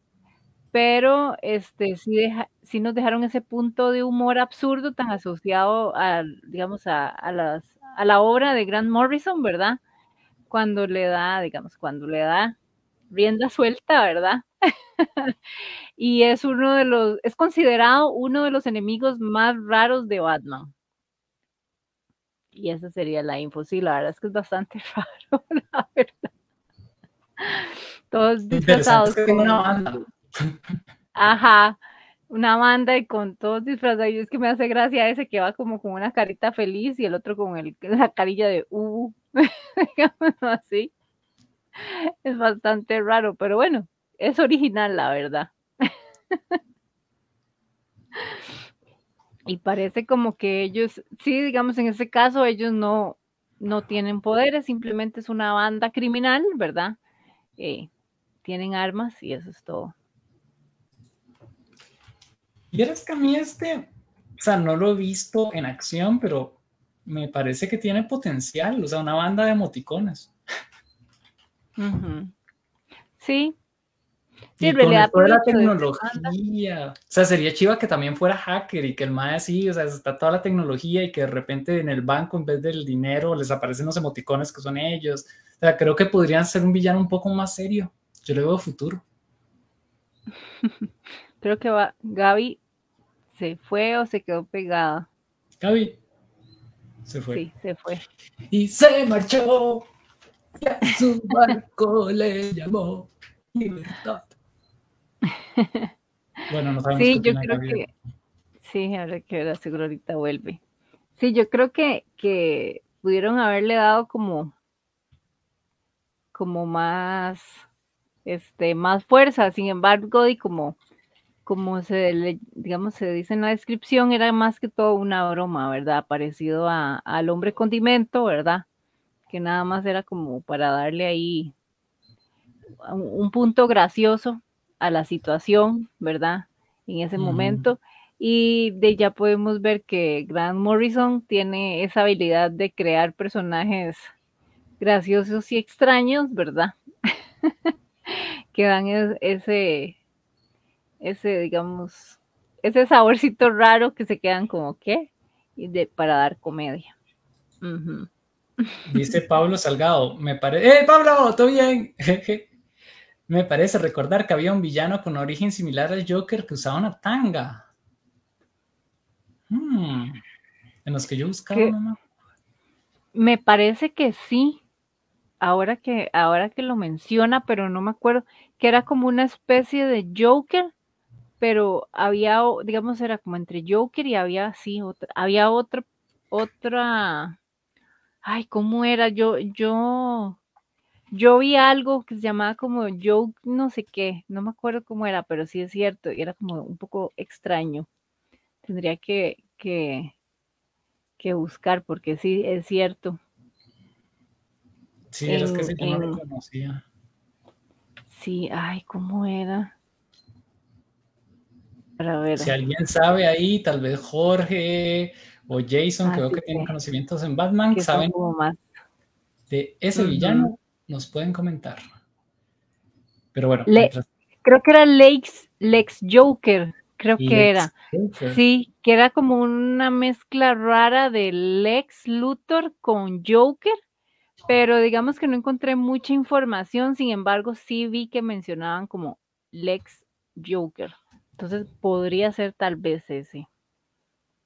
pero este, sí, sí, nos dejaron ese punto de humor absurdo tan asociado a, digamos, a, a, las, a la obra de Grant Morrison, ¿verdad? Cuando le da, digamos, cuando le da rienda suelta, ¿verdad? y es uno de los, es considerado uno de los enemigos más raros de Batman. Y esa sería la info. Sí, la verdad es que es bastante raro, la verdad. Todos disfrazados. Ajá, una banda y con todos disfrazados. Es que me hace gracia ese que va como con una carita feliz y el otro con el, la carilla de uh, así. Es bastante raro, pero bueno, es original, la verdad. y parece como que ellos, sí, digamos, en ese caso ellos no, no tienen poderes, simplemente es una banda criminal, ¿verdad? Eh, tienen armas y eso es todo. Y eres que a mí este, o sea, no lo he visto en acción, pero me parece que tiene potencial, o sea, una banda de emoticones. Sí, Sí, en realidad. Toda la tecnología. O sea, sería chiva que también fuera hacker y que el MAE así, o sea, está toda la tecnología y que de repente en el banco, en vez del dinero, les aparecen los emoticones que son ellos. O sea, creo que podrían ser un villano un poco más serio. Yo le veo futuro. creo que va, Gaby se fue o se quedó pegada. Gaby se fue. Sí, se fue. Y se marchó. Y a su barco le llamó libertad. bueno, no sabemos Sí, yo creo que. Sí, ahora que ahora seguro ahorita vuelve. Sí, yo creo que, que pudieron haberle dado como como más este más fuerza, sin embargo, y como como se digamos se dice en la descripción, era más que todo una broma, ¿verdad? Parecido a, al hombre condimento, ¿verdad? Que nada más era como para darle ahí un punto gracioso a la situación, ¿verdad? En ese momento. Y de ya podemos ver que Grant Morrison tiene esa habilidad de crear personajes graciosos y extraños, ¿verdad? que dan ese, ese, digamos, ese saborcito raro que se quedan como, ¿qué? Y de, para dar comedia. Dice Pablo Salgado, me parece, ¡eh, Pablo! ¿Todo bien? Me parece recordar que había un villano con origen similar al Joker que usaba una tanga. Hmm. En los que yo buscaba. Me parece que sí. Ahora que, ahora que lo menciona, pero no me acuerdo, que era como una especie de Joker, pero había, digamos, era como entre Joker y había, sí, otra, había otra, otra, ay, ¿cómo era? Yo, yo, yo vi algo que se llamaba como Joke no sé qué, no me acuerdo cómo era, pero sí es cierto, era como un poco extraño. Tendría que, que, buscar porque sí es cierto. Sí, es que sí, no lo conocía. Sí, ay, ¿cómo era? Para ver. Si alguien sabe ahí, tal vez Jorge o Jason, creo ah, que tienen conocimientos en Batman, saben más. de ese villano nos pueden comentar. Pero bueno. Creo que era Lex, Lex Joker, creo que era. Sí, que era como una mezcla rara de Lex Luthor con Joker, pero digamos que no encontré mucha información, sin embargo sí vi que mencionaban como Lex Joker. Entonces podría ser tal vez ese.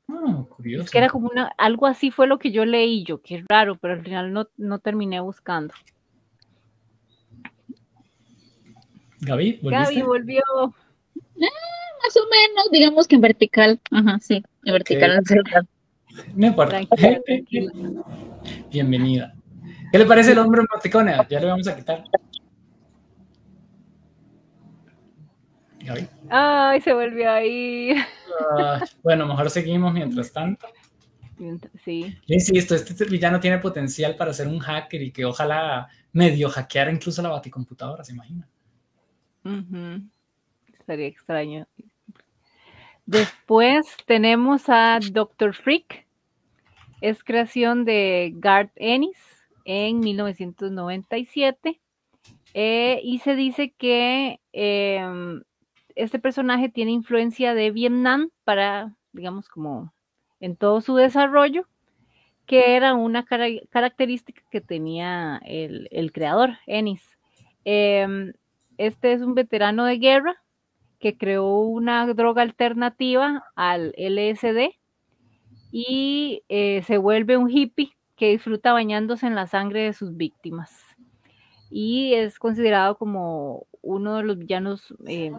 Ah, curioso. Es que era como una, algo así fue lo que yo leí yo, que es raro, pero al final no, no terminé buscando. Gaby, ¿volviste? Gaby volvió. Ah, más o menos, digamos que en vertical. Ajá, sí, en vertical. No importa. Bienvenida. ¿Qué le parece el hombre emoticone? Ya le vamos a quitar. Ay, se volvió ahí. Ah, bueno, mejor seguimos mientras tanto. Sí. Yo insisto, este villano tiene potencial para ser un hacker y que ojalá medio hackeara incluso la baticomputadora, ¿se imagina? Sería extraño. Después tenemos a Doctor Freak. Es creación de Garth Ennis en 1997. Eh, y se dice que em, este personaje tiene influencia de Vietnam para, digamos, como en todo su desarrollo, que era una característica que tenía el, creador, Ennis. Em, este es un veterano de guerra que creó una droga alternativa al LSD y eh, se vuelve un hippie que disfruta bañándose en la sangre de sus víctimas. Y es considerado como uno de los villanos eh,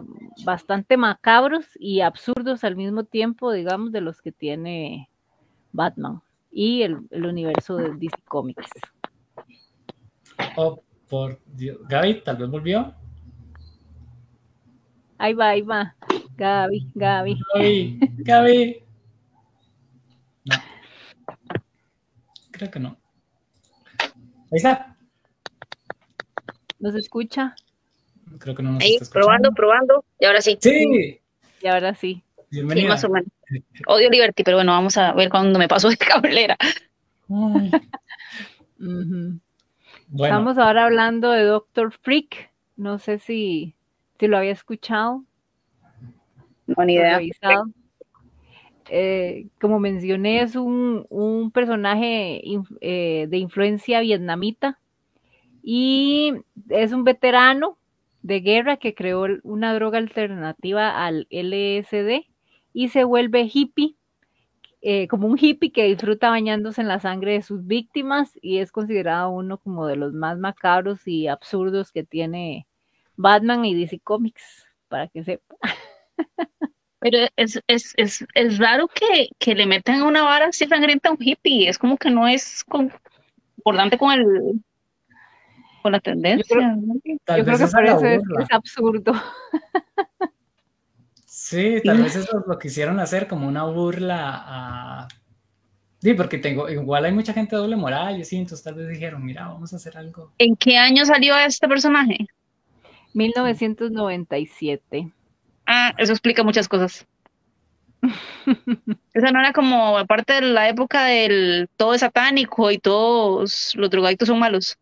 bastante macabros y absurdos al mismo tiempo, digamos, de los que tiene Batman y el, universo de DC Comics. Oh, por Dios. Gaby, tal vez volvió. Ahí va, ahí va. Gaby, Gaby. Gaby, Gaby. No. Creo que no. Ahí está. ¿Nos escucha? Creo que no nos Ahí, probando, probando. Y ahora sí. Sí. Y ahora sí. Bienvenida. Sí, más o menos. Odio Liberty, pero bueno, vamos a ver cuándo me paso de cablera. Estamos ahora hablando de Doctor Freak. No sé si, si lo había escuchado. No, ni idea. Eh, como mencioné, es un, un personaje eh, de influencia vietnamita y es un veterano de guerra que creó una droga alternativa al LSD y se vuelve hippie, eh, como un hippie que disfruta bañándose en la sangre de sus víctimas y es considerado uno como de los más macabros y absurdos que tiene Batman y DC Comics, para que sepa. Pero es, es, es, es raro que, que, le metan una vara así sangrienta a un hippie, es como que no es concordante con el, con la tendencia. Yo creo, que parece es absurdo. Sí, tal vez eso lo quisieron hacer como una burla a... Sí, porque tengo, igual hay mucha gente de doble moral y así, entonces tal vez dijeron, mira, vamos a hacer algo. ¿En qué año salió este personaje? 1997. Ah, eso explica muchas cosas. Esa no era como aparte de la época del todo es satánico y todos los drogaditos son malos.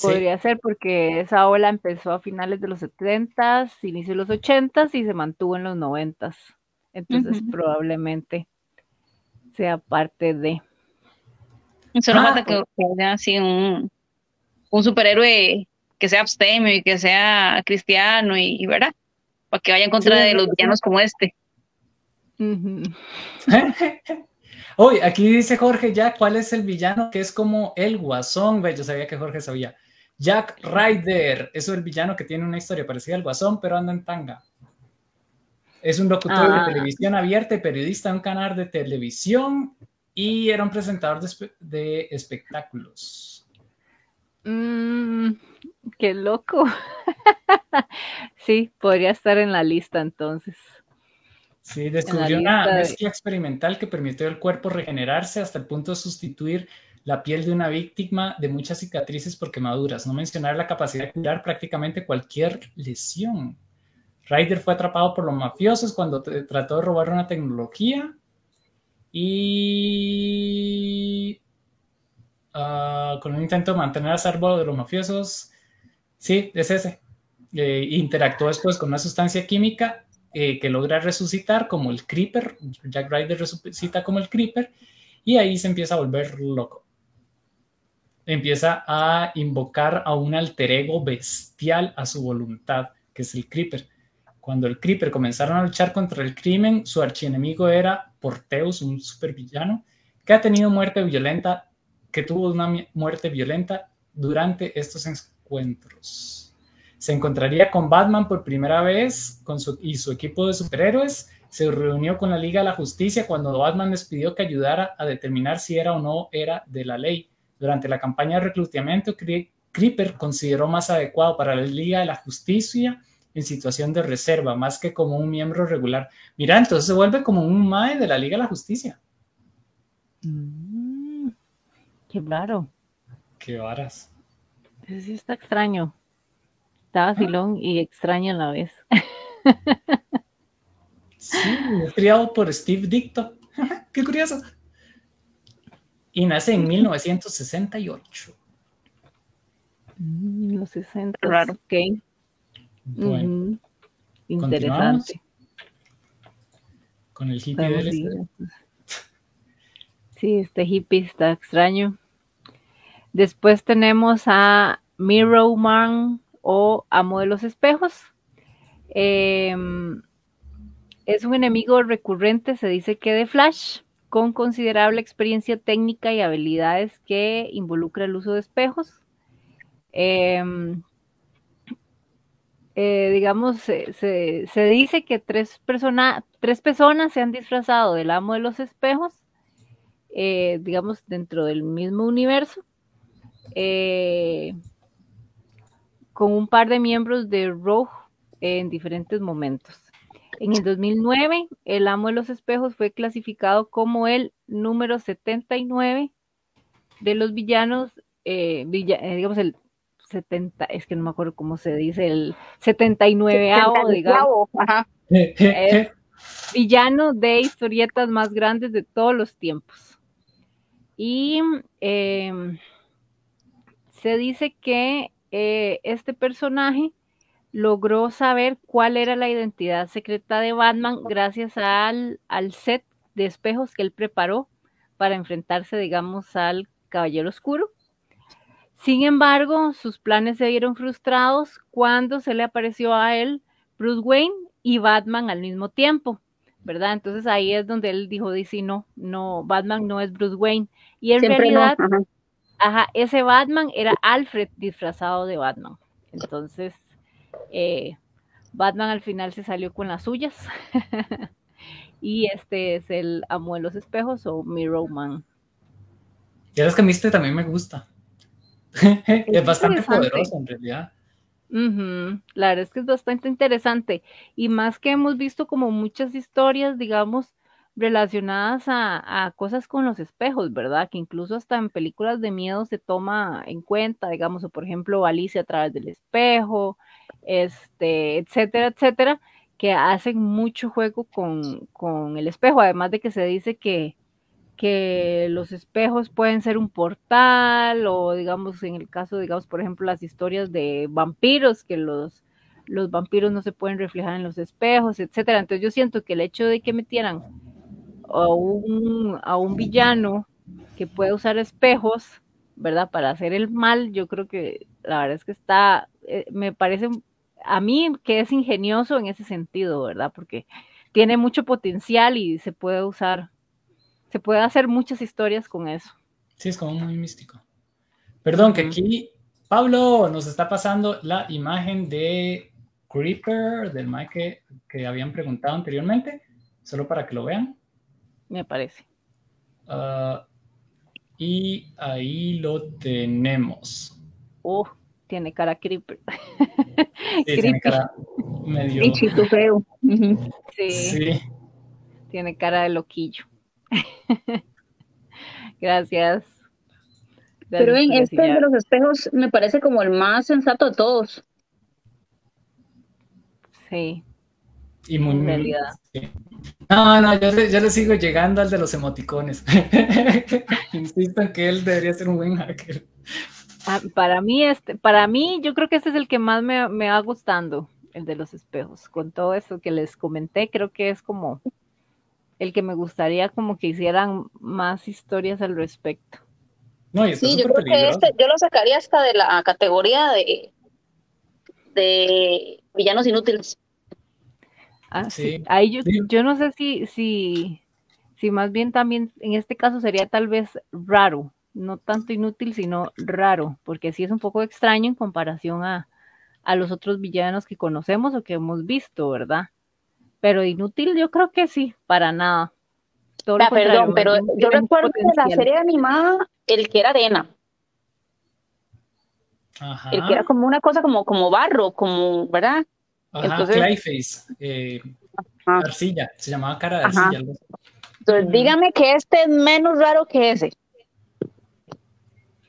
Podría ser porque esa ola empezó a finales de los 70s, inicio de los 80s y se mantuvo en los 90s. Entonces probablemente sea parte de. Solo falta que, haya así un, un superhéroe que sea abstemio y que sea cristiano y, ¿verdad? Para que vaya en contra de los villanos como este. Hoy, aquí dice Jorge ya cuál es el villano que es como el guasón. Yo sabía que Jorge sabía. Jack Ryder, es el villano que tiene una historia parecida al Guasón, pero anda en tanga. Es un locutor de ah. televisión abierta y periodista en un canal de televisión y era un presentador de, espectáculos. Mm, qué loco. sí, podría estar en la lista entonces. Sí, descubrió una mezcla experimental que permitió al cuerpo regenerarse hasta el punto de sustituir la piel de una víctima de muchas cicatrices por quemaduras, no mencionar la capacidad de curar prácticamente cualquier lesión. Ryder fue atrapado por los mafiosos cuando trató de robar una tecnología y ah, con un intento de mantener a salvo de los mafiosos. Sí, es ese. Eh, interactuó después con una sustancia química eh, que logra resucitar como el Creeper. Jack Ryder resucita como el Creeper y ahí se empieza a volver loco empieza a invocar a un alter ego bestial a su voluntad, que es el Creeper. Cuando el Creeper comenzaron a luchar contra el crimen, su archienemigo era Porteus, un supervillano, que ha tenido muerte violenta, que tuvo una muerte violenta durante estos encuentros. Se encontraría con Batman por primera vez con su, y su equipo de superhéroes. Se reunió con la Liga de la Justicia cuando Batman les pidió que ayudara a determinar si era o no era de la ley Durante la campaña de reclutamiento, Creeper consideró más adecuado para la Liga de la Justicia en situación de reserva, más que como un miembro regular. Mira, entonces se vuelve como un MAE de la Liga de la Justicia. Mm, qué raro. Qué varas. Sí, está extraño. Está vacilón y extraño a la vez. sí, criado por Steve Dicto. qué curioso. Y nace en 1968. Mm, los 60. Raro. Ok. Bueno, Interesante. Con el hippie del este. Sí, este hippie está extraño. Después tenemos a Mirror Man o Amo de los Espejos. Em, es un enemigo recurrente, se dice que de Flash, con considerable experiencia técnica y habilidades que involucra el uso de espejos. Em, eh, digamos, se, dice que tres, tres personas se han disfrazado del amo de los espejos, eh, digamos, dentro del mismo universo, eh, con un par de miembros de Rogue en diferentes momentos. En el 2009, el amo de los espejos fue clasificado como el número 79 de los villanos, digamos, el 70, es que no me acuerdo cómo se dice, el 79 avo, digamos. villano de historietas más grandes de todos los tiempos. Y em, se dice que eh, este personaje logró saber cuál era la identidad secreta de Batman gracias al, al set de espejos que él preparó para enfrentarse, digamos, al Caballero Oscuro. Sin embargo, sus planes se vieron frustrados cuando se le apareció a él Bruce Wayne y Batman al mismo tiempo, ¿verdad? Entonces ahí es donde él dijo, dice, no, no, Batman no es Bruce Wayne. Y en realidad, ajá. ese Batman era Alfred disfrazado de Batman. Entonces, eh, Batman al final se salió con las suyas. y este es el amo de los espejos o Mirror Man. Ya es que a mí este también me gusta. es, bastante poderoso en realidad. La verdad es que es bastante interesante y más que hemos visto como muchas historias, digamos, relacionadas a, cosas con los espejos, ¿verdad? Que incluso hasta en películas de miedo se toma en cuenta, digamos, o por ejemplo Alicia a través del espejo, este, etcétera, etcétera, que hacen mucho juego con, con el espejo, además de que se dice que, que los espejos pueden ser un portal o digamos en el caso, digamos, por ejemplo, las historias de vampiros, que los, los vampiros no se pueden reflejar en los espejos, etcétera. Entonces yo siento que el hecho de que metieran a un, a un villano que puede usar espejos, ¿verdad? Para hacer el mal, yo creo que la verdad es que está, eh, me parece a mí que es ingenioso en ese sentido, ¿verdad? Porque tiene mucho potencial y se puede usar se puede hacer muchas historias con eso. Sí, es como muy místico. Perdón, que aquí Pablo nos está pasando la imagen de Creeper, del Mike que, habían preguntado anteriormente, solo para que lo vean. Me parece. Ah, y ahí lo tenemos. Oh, tiene cara Creeper. Sí, tiene cara medio... feo. sí. sí. Tiene cara de loquillo. Gracias. Pero en este de los espejos me parece como el más sensato de todos. Sí. Y muy, realidad. No, no, yo le, sigo llegando al de los emoticones. Insisto en que él debería ser un buen hacker. Ah, para mí, este, para mí, yo creo que este es el que más me, me va gustando, el de los espejos. Con todo eso que les comenté, creo que es como el que me gustaría como que hicieran más historias al respecto. No, sí, yo creo que este, yo lo sacaría hasta de la categoría de, de villanos inútiles. Ah, sí. Ahí yo, yo no sé si, si, si más bien también en este caso sería tal vez raro, no tanto inútil, sino raro, porque sí es un poco extraño en comparación a, a los otros villanos que conocemos o que hemos visto, ¿verdad? pero inútil yo creo que sí, para nada. Ah, perdón, pero yo recuerdo de la serie animada el que era arena. El que era como una cosa como, como barro, como, ¿verdad? Ajá, Entonces, Clayface, eh, arcilla, se llamaba cara de arcilla. Entonces, dígame que este es menos raro que ese.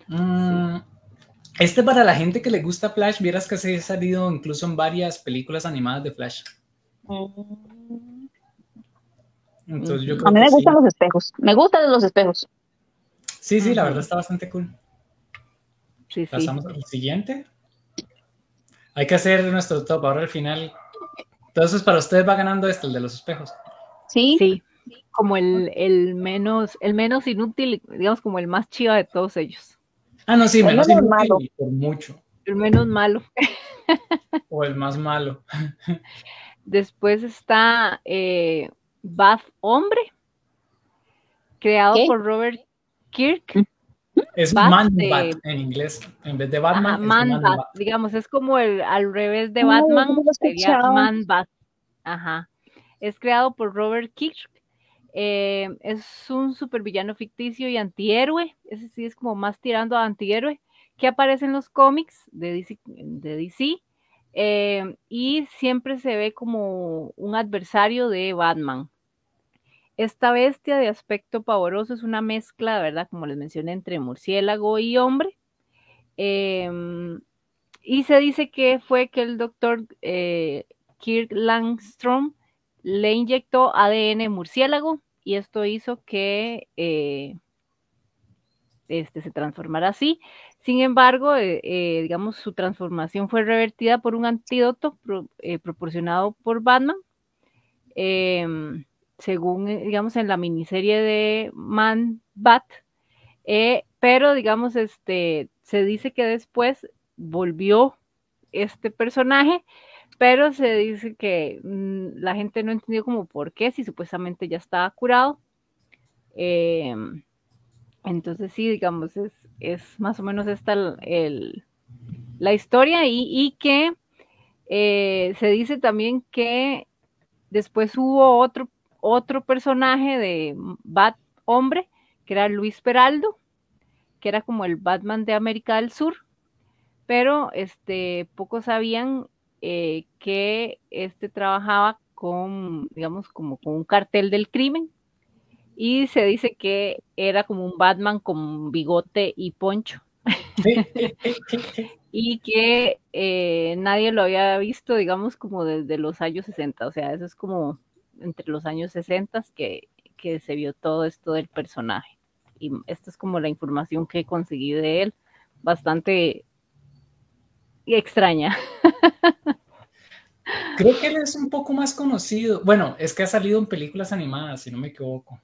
Mm, este para la gente que le gusta Flash, vieras que se ha salido incluso en varias películas animadas de Flash. Entonces, yo creo a mí me gustan los espejos. Me gustan los espejos. Sí, sí, la verdad está bastante cool. Sí, Pasamos al siguiente. Hay que hacer nuestro top. Ahora al final. Entonces, para ustedes va ganando este, el de los espejos. Sí. Sí. Como el, el menos, el menos inútil, digamos, como el más chiva de todos ellos. Ah, no, sí, menos malo. por mucho. El menos malo. o el más malo. Después está eh, Bath Hombre, creado por Robert Kirk. Es Man Bat en inglés, en vez de Batman. man, Bat, digamos, es como el al revés de Batman, sería Man Bat. Ajá. Es creado por Robert Kirk. Eh, es un supervillano ficticio y antihéroe. Ese sí es como más tirando a antihéroe que aparece en los cómics de DC. Eh, y siempre se ve como un adversario de Batman. Esta bestia de aspecto pavoroso es una mezcla, ¿verdad? Como les mencioné, entre murciélago y hombre. Em, y se dice que fue que el doctor eh, Kirk Langstrom le inyectó ADN murciélago y esto hizo que eh, este, se transformara así. Sin embargo, eh, digamos, su transformación fue revertida por un antídoto proporcionado por Batman. Em, según, eh, digamos, en la miniserie de Man Bat, eh, pero, digamos, este, se dice que después volvió este personaje, pero se dice que mm, la gente no entendió como por qué, si supuestamente ya estaba curado. Em, entonces sí, digamos, es, más o menos esta la historia y, que eh, se dice también que después hubo otro otro personaje de Bat Hombre, que era Luis Peraldo, que era como el Batman de América del Sur, pero este, pocos sabían eh, que este trabajaba con, digamos, como con un cartel del crimen, y se dice que era como un Batman con bigote y poncho. y que eh, nadie lo había visto, digamos, como desde los años 60. O sea, eso es como entre los años 60 que, que se vio todo esto del personaje. Y esta es como la información que conseguí de él, bastante extraña. Creo que él es un poco más conocido. Bueno, es que ha salido en películas animadas, si no me equivoco.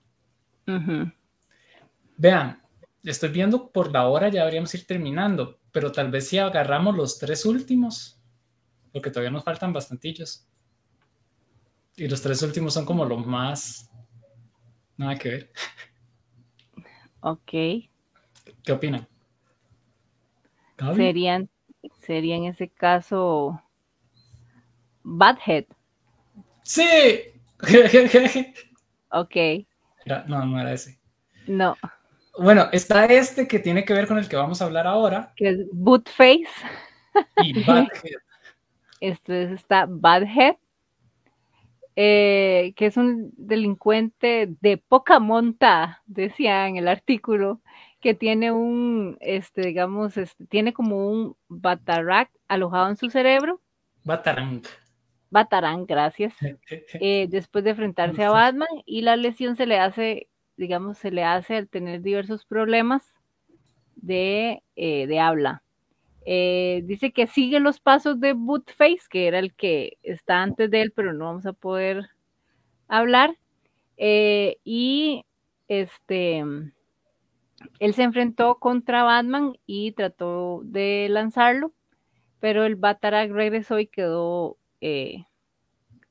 Vean, estoy viendo por la hora, ya deberíamos ir terminando, pero tal vez si agarramos los tres últimos, porque todavía nos faltan bastantillos. Y los tres últimos son como los más... Nada que ver. Ok. ¿Qué opinan? Serían, sería en ese caso Badhead. Sí. ok. no, no era ese. No. Bueno, está este que tiene que ver con el que vamos a hablar ahora. Que es Bootface. Y Badhead. Este está Badhead. Eh, que es un delincuente de poca monta, decía en el artículo, que tiene un, este, digamos, este, tiene como un batarang alojado en su cerebro. Batarang. Batarang, gracias. Eh, después de enfrentarse a Batman y la lesión se le hace, digamos, se le hace al tener diversos problemas de, eh, de habla. Eh, dice que sigue los pasos de Bootface, que era el que está antes de él, pero no vamos a poder hablar. Y este, él se enfrentó contra Batman y trató de lanzarlo, pero el Batarang regresó y quedó eh,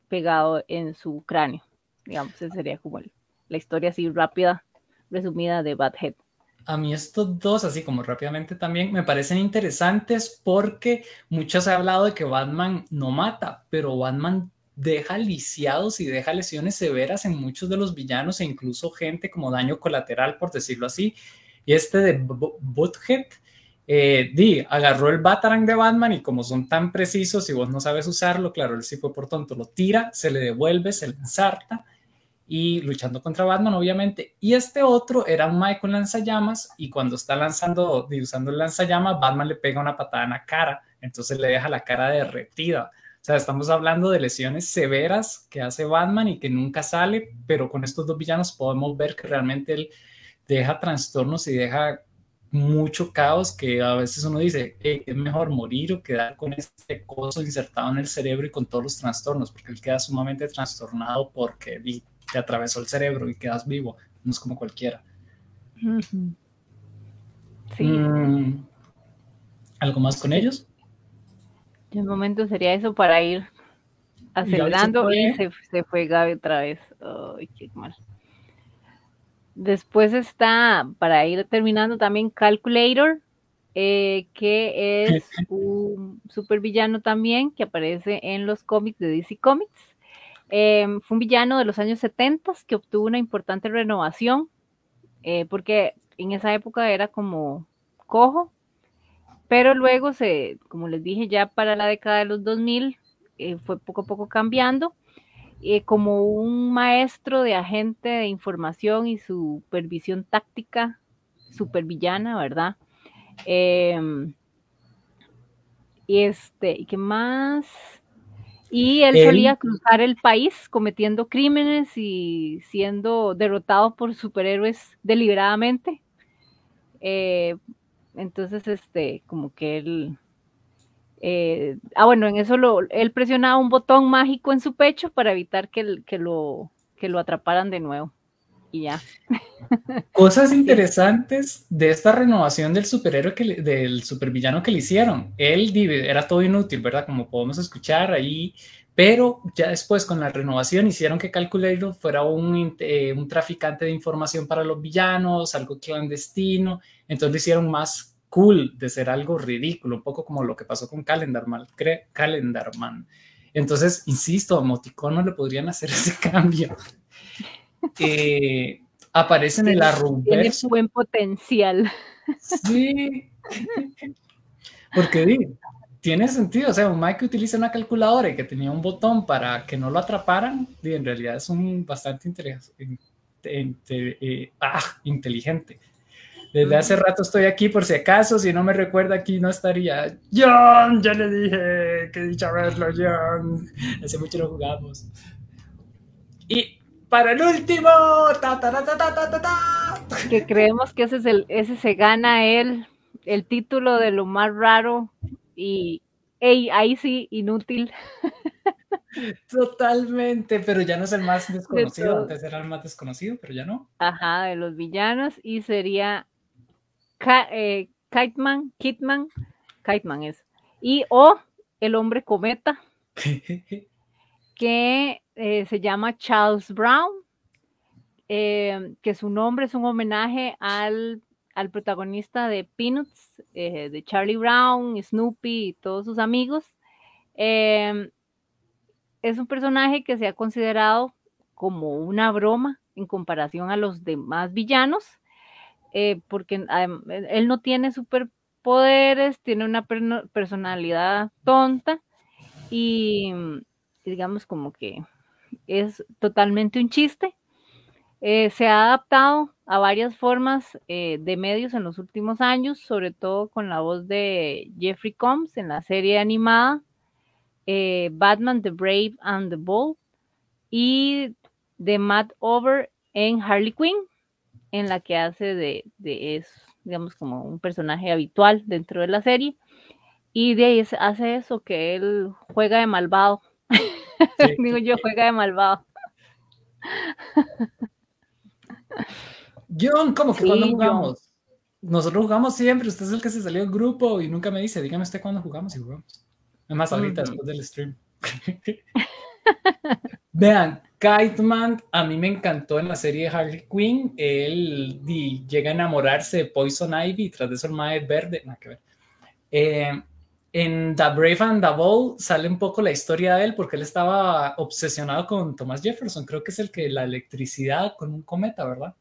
pegado en su cráneo. Digamos, esa sería como la historia así rápida, resumida de Bathead a mí estos dos, así como rápidamente también, me parecen interesantes porque muchos han hablado de que Batman no mata, pero Batman deja lisiados y deja lesiones severas en muchos de los villanos e incluso gente como daño colateral, por decirlo así. Y este de Butthead Eh, di, agarró el Batarang de Batman y como son tan precisos y vos no sabes usarlo, claro, él sí fue por tonto, lo tira, se le devuelve, se le ensarta y luchando contra Batman, obviamente. Y este otro era un Mae con lanzallamas y cuando está lanzando, usando el lanzallamas, Batman le pega una patada en la cara, entonces le deja la cara derretida. O sea, estamos hablando de lesiones severas que hace Batman y que nunca sale, pero con estos dos villanos podemos ver que realmente él deja trastornos y deja mucho caos que a veces uno dice, es mejor morir o quedar con este coso insertado en el cerebro y con todos los trastornos, porque él queda sumamente trastornado porque te atravesó el cerebro y quedas vivo, no es como cualquiera. Sí. Mm, ¿Algo más con ellos? De momento sería eso para ir acelerando y, se, fue Gaby otra vez. Ay, qué mal. Después está, para ir terminando, también Calculator, eh, que es un supervillano también que aparece en los cómics de DC Comics. Em, fue un villano de los años 70 que obtuvo una importante renovación, eh, porque en esa época era como cojo, pero luego se, como les dije, ya para la década de los 2000 eh, fue poco a poco cambiando. Eh, como un maestro de agente de información y supervisión táctica supervillana, ¿verdad? Y este, ¿y qué más? Y él, solía cruzar el país cometiendo crímenes y siendo derrotado por superhéroes deliberadamente. Eh, entonces, este, como que él, eh, ah, bueno, en eso lo, él presionaba un botón mágico en su pecho para evitar que, que, lo, que lo atraparan de nuevo. Y ya. Cosas interesantes de esta renovación del superhéroe, que del supervillano que le hicieron. Él era todo inútil, ¿verdad? Como podemos escuchar ahí. Pero ya después con la renovación hicieron que Calculator fuera un, eh, un traficante de información para los villanos, algo clandestino. Entonces lo hicieron más cool de ser algo ridículo, un poco como lo que pasó con Calendarman. Entonces, insisto, a Moticón no le podrían hacer ese cambio. Eh, aparece en el Arrumverso. Tiene buen potencial. Sí. Porque tiene sentido. O sea, un Mike que utiliza una calculadora y que tenía un botón para que no lo atraparan, en realidad es un bastante eh, ah, inteligente. Desde hace rato estoy aquí por si acaso, si no me recuerda aquí no estaría. John, ya le dije que dicha verlo, John. Hace mucho no jugamos. Y para el último, que creemos que ese es el, ese se gana él el título de lo más raro y ahí sí, inútil. Totalmente, pero ya no es el más desconocido, antes era el más desconocido, pero ya no. Ajá, de los villanos y sería eh, Kiteman, Kitman, Kiteman es, y o el hombre cometa, que eh, se llama Charles Brown, eh, que su nombre es un homenaje al, al protagonista de Peanuts, de Charlie Brown, Snoopy y todos sus amigos. es un personaje que se ha considerado como una broma en comparación a los demás villanos eh, porque él no tiene superpoderes, tiene una personalidad tonta y digamos como que es totalmente un chiste. Eh, se ha adaptado a varias formas eh, de medios en los últimos años, sobre todo con la voz de Jeffrey Combs en la serie animada Batman, The Brave and the Bold y de Matt Over en Harley Quinn en la que hace de, de es, digamos, como un personaje habitual dentro de la serie. Y de ahí hace eso, que él juega de malvado. Digo yo, juega de malvado. John, ¿cómo que cuando jugamos? Nosotros jugamos siempre, usted es el que se salió del grupo y nunca me dice, dígame usted cuándo jugamos y jugamos. Además, ahorita, después del stream. Vean, Kiteman a mí me encantó en la serie de Harley Quinn. Él llega a enamorarse de Poison Ivy, tras de eso el mae verde, nada que ver. Eh, en The Brave and the Bold sale un poco la historia de él porque él estaba obsesionado con Thomas Jefferson. Creo que es el que la electricidad con un cometa, ¿verdad?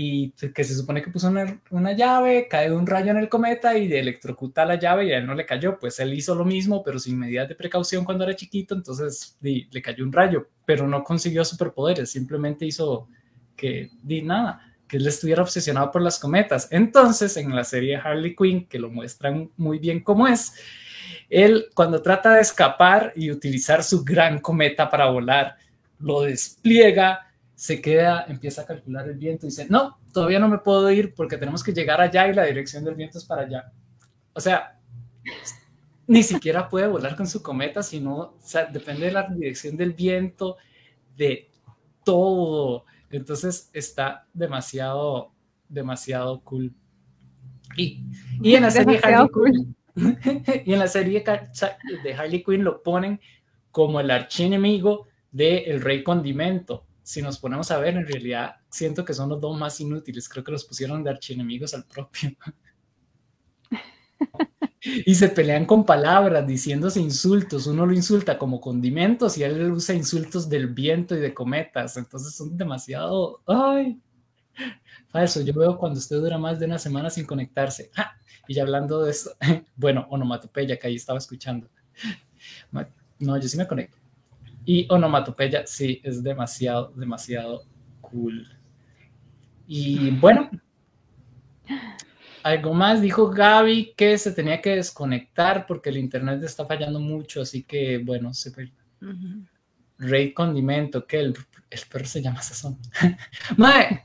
Y que se supone que puso una, llave, cae un rayo en el cometa y electrocuta la llave y a él no le cayó. Pues él hizo lo mismo, pero sin medidas de precaución cuando era chiquito, entonces le cayó un rayo, pero no consiguió superpoderes, simplemente hizo que, di nada, que él estuviera obsesionado por las cometas. Entonces, en la serie Harley Quinn, que lo muestran muy bien cómo es, él cuando trata de escapar y utilizar su gran cometa para volar, lo despliega se queda, empieza a calcular el viento y dice, no, todavía no me puedo ir porque tenemos que llegar allá y la dirección del viento es para allá. O sea, ni siquiera puede volar con su cometa, sino, o sea, depende de la dirección del viento, de todo. Entonces está demasiado, demasiado cool. Y, y en la serie Harley Quinn, y en la serie de Harley Quinn lo ponen como el archienemigo del el Rey Condimento si nos ponemos a ver, en realidad siento que son los dos más inútiles. Creo que los pusieron de archienemigos al propio. y se pelean con palabras, diciéndose insultos. Uno lo insulta como condimentos y él usa insultos del viento y de cometas. Entonces son demasiado. ¡Ay! Falso. Yo veo cuando usted dura más de una semana sin conectarse. Y ya hablando de esto, bueno, onomatopeya que ahí estaba escuchando. No, yo sí me conecto. Y onomatopeya, sí, es demasiado, demasiado cool. Y bueno, algo más, dijo Gaby que se tenía que desconectar porque el internet está fallando mucho, así que bueno, se Rey Condimento, que el, perro se llama Sazón. Mae,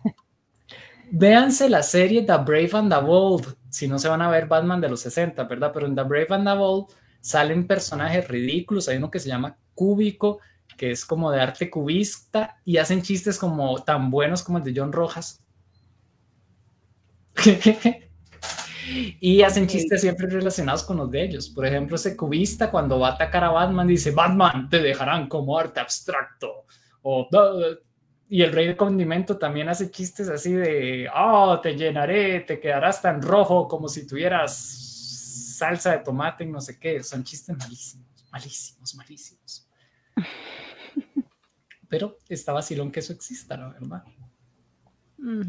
véanse la serie The Brave and the Bold, si no se van a ver Batman de los 60, ¿verdad? Pero en The Brave and the Bold salen personajes ridículos, hay uno que se llama Cúbico, que es como de arte cubista y hacen chistes como tan buenos como el de John Rojas. y hacen chistes siempre relacionados con los de ellos. Por ejemplo, ese cubista cuando va a atacar a Batman dice, Batman, te dejarán como arte abstracto. O, y el rey de condimento también hace chistes así de, oh, te llenaré, te quedarás tan rojo como si tuvieras salsa de tomate y no sé qué. Son chistes malísimos, malísimos, malísimos. Pero está vacilón que eso exista, la verdad.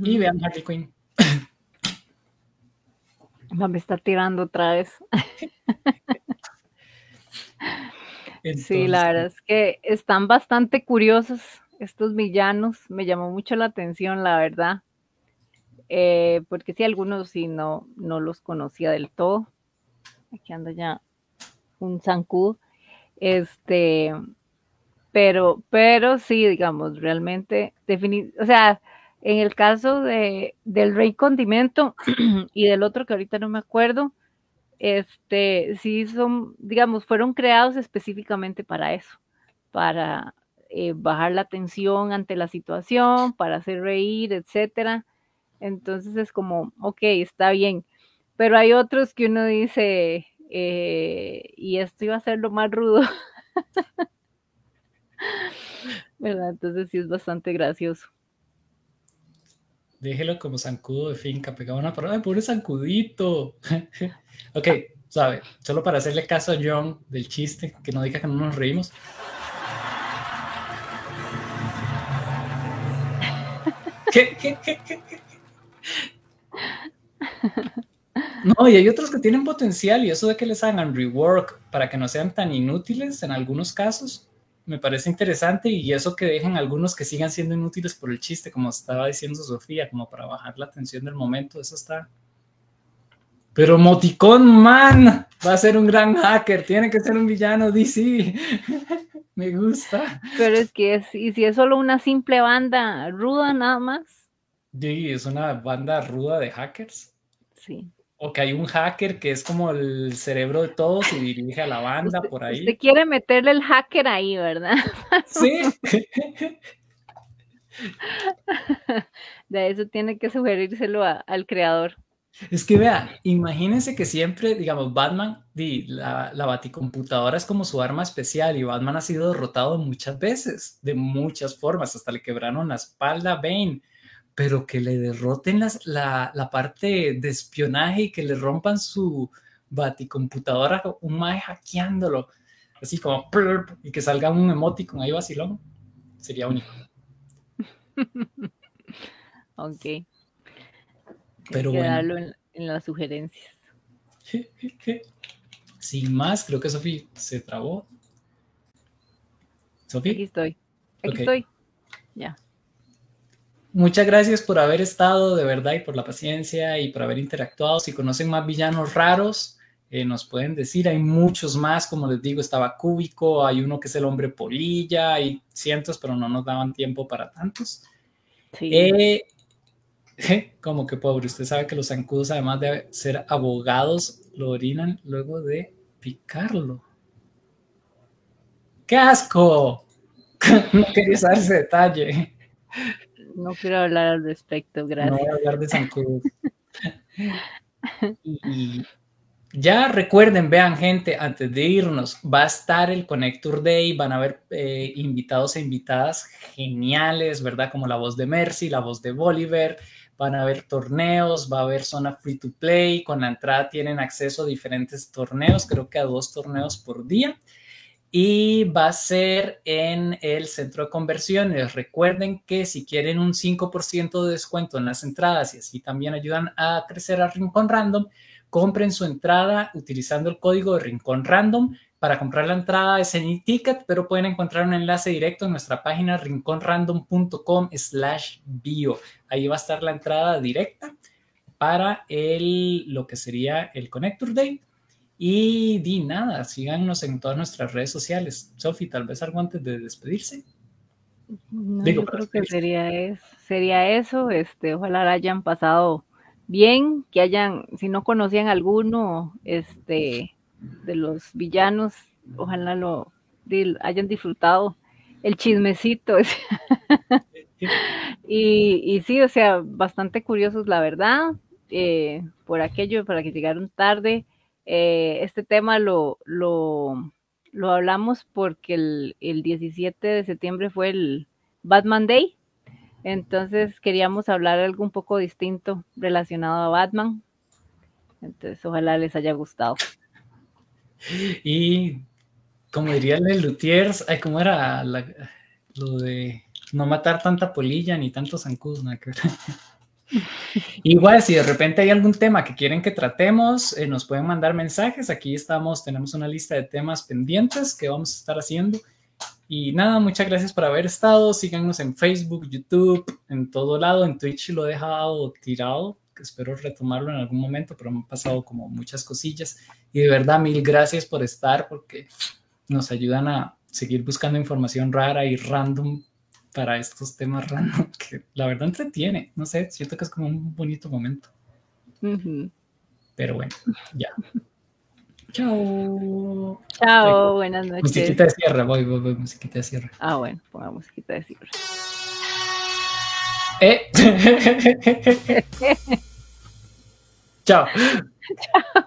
Y vean Harley Quinn. Me está tirando otra vez. sí, la verdad es que están bastante curiosos estos villanos. Me llamó mucho la atención, la verdad. Eh, porque sí, algunos sí no, no los conocía del todo. Aquí anda ya un zancudo. Este, pero, pero sí, digamos, realmente, o sea, en el caso de, del Rey Condimento y del otro que ahorita no me acuerdo, este, sí son, digamos, fueron creados específicamente para eso, para eh, bajar la tensión ante la situación, para hacer reír, etcétera. Entonces es como, ok, está bien. Pero hay otros que uno dice, eh, y esto iba a ser lo más rudo. ¿Verdad? Entonces sí es bastante gracioso. Déjelo como zancudo de finca, pegaba una palabra, pobre zancudito. ok, sabe, solo para hacerle caso a John del chiste, que no diga que no nos reímos. ¿Qué, qué, qué, qué, No, y hay otros que tienen potencial y eso de que les hagan rework para que no sean tan inútiles en algunos casos, me parece interesante y eso que dejen algunos que sigan siendo inútiles por el chiste, como estaba diciendo Sofía, como para bajar la tensión del momento, eso está. Pero Moticón Man va a ser un gran hacker, tiene que ser un villano DC. me gusta. Pero es que es, y si es solo una simple banda ruda nada más. Sí, es una banda ruda de hackers. Sí o que hay un hacker que es como el cerebro de todos y dirige a la banda por ahí. Usted quiere meterle el hacker ahí, ¿verdad? Sí. De eso tiene que sugerírselo al creador. Es que vea, imagínense que siempre, digamos, Batman, la, la baticomputadora es como su arma especial y Batman ha sido derrotado muchas veces, de muchas formas, hasta le quebraron la espalda a Bane pero que le derroten la, la, parte de espionaje y que le rompan su baticomputadora, un mae hackeándolo, así como, y que salga un emoticon ahí vacilón, sería único. ok. Pero Hay que bueno. darlo en, en las sugerencias. Sin más, creo que Sofi se trabó. Aquí Sofi, estoy. Aquí estoy. Ya. Muchas gracias por haber estado de verdad y por la paciencia y por haber interactuado. Si conocen más villanos raros, eh, nos pueden decir. Hay muchos más, como les digo, estaba Cúbico, hay uno que es el hombre polilla, hay cientos, pero no nos daban tiempo para tantos. Sí. Eh, como que pobre, usted sabe que los zancudos, además de ser abogados, lo orinan luego de picarlo. ¡Qué asco! no quería saber ese detalle. No quiero hablar al respecto, No gracias. voy a hablar de y, y ya recuerden, vean gente, antes de irnos, va a estar el Connector Day, van a haber eh, invitados e invitadas geniales, ¿verdad? Como la voz de Mercy, la voz de Bolívar, van a haber torneos, va a haber zona free to play, con la entrada tienen acceso a diferentes torneos, creo que a dos torneos por día. Y va a ser en el centro de conversiones. Recuerden que si quieren un 5% de descuento en las entradas y así también ayudan a crecer a Rincón Random, compren su entrada utilizando el código de Rincón Random. Para comprar la entrada es en e-ticket, pero pueden encontrar un enlace directo en nuestra página rinconrandom.com slash bio. Ahí va a estar la entrada directa para el, lo que sería el Connector Day. Y di nada, síganos en todas nuestras redes sociales. Sofi, tal vez algo antes de despedirse. No, Digo, yo creo que sería eso, sería eso, este, ojalá hayan pasado bien, que hayan, si no conocían alguno, este, de los villanos, ojalá lo hayan disfrutado el chismecito. y, y sí, o sea, bastante curiosos, la verdad, eh, por aquello, para que llegaron tarde. Eh, este tema lo, lo, lo hablamos porque el, el 17 de septiembre fue el Batman Day. Entonces queríamos hablar algo un poco distinto relacionado a Batman. Entonces ojalá les haya gustado. Y como diría el Lutiers, ay, ¿cómo era lo de no matar tanta polilla ni tantos zancudos? ver. Igual, si de repente hay algún tema que quieren que tratemos, eh, nos pueden mandar mensajes. Aquí estamos, tenemos una lista de temas pendientes que vamos a estar haciendo. Y nada, muchas gracias por haber estado. Síganos en Facebook, YouTube, en todo lado. En Twitch lo he dejado tirado, que espero retomarlo en algún momento, pero me han pasado como muchas cosillas. Y de verdad, mil gracias por estar, porque nos ayudan a seguir buscando información rara y random para estos temas random, que la verdad entretiene. No sé, siento que es como un bonito momento. Pero bueno, ya. Chao. Chao, buenas noches. Musiquita de cierre, voy, voy, voy, musiquita de cierre. Ah, bueno, pongamos musiquita de cierre. Eh. Chao. Chao.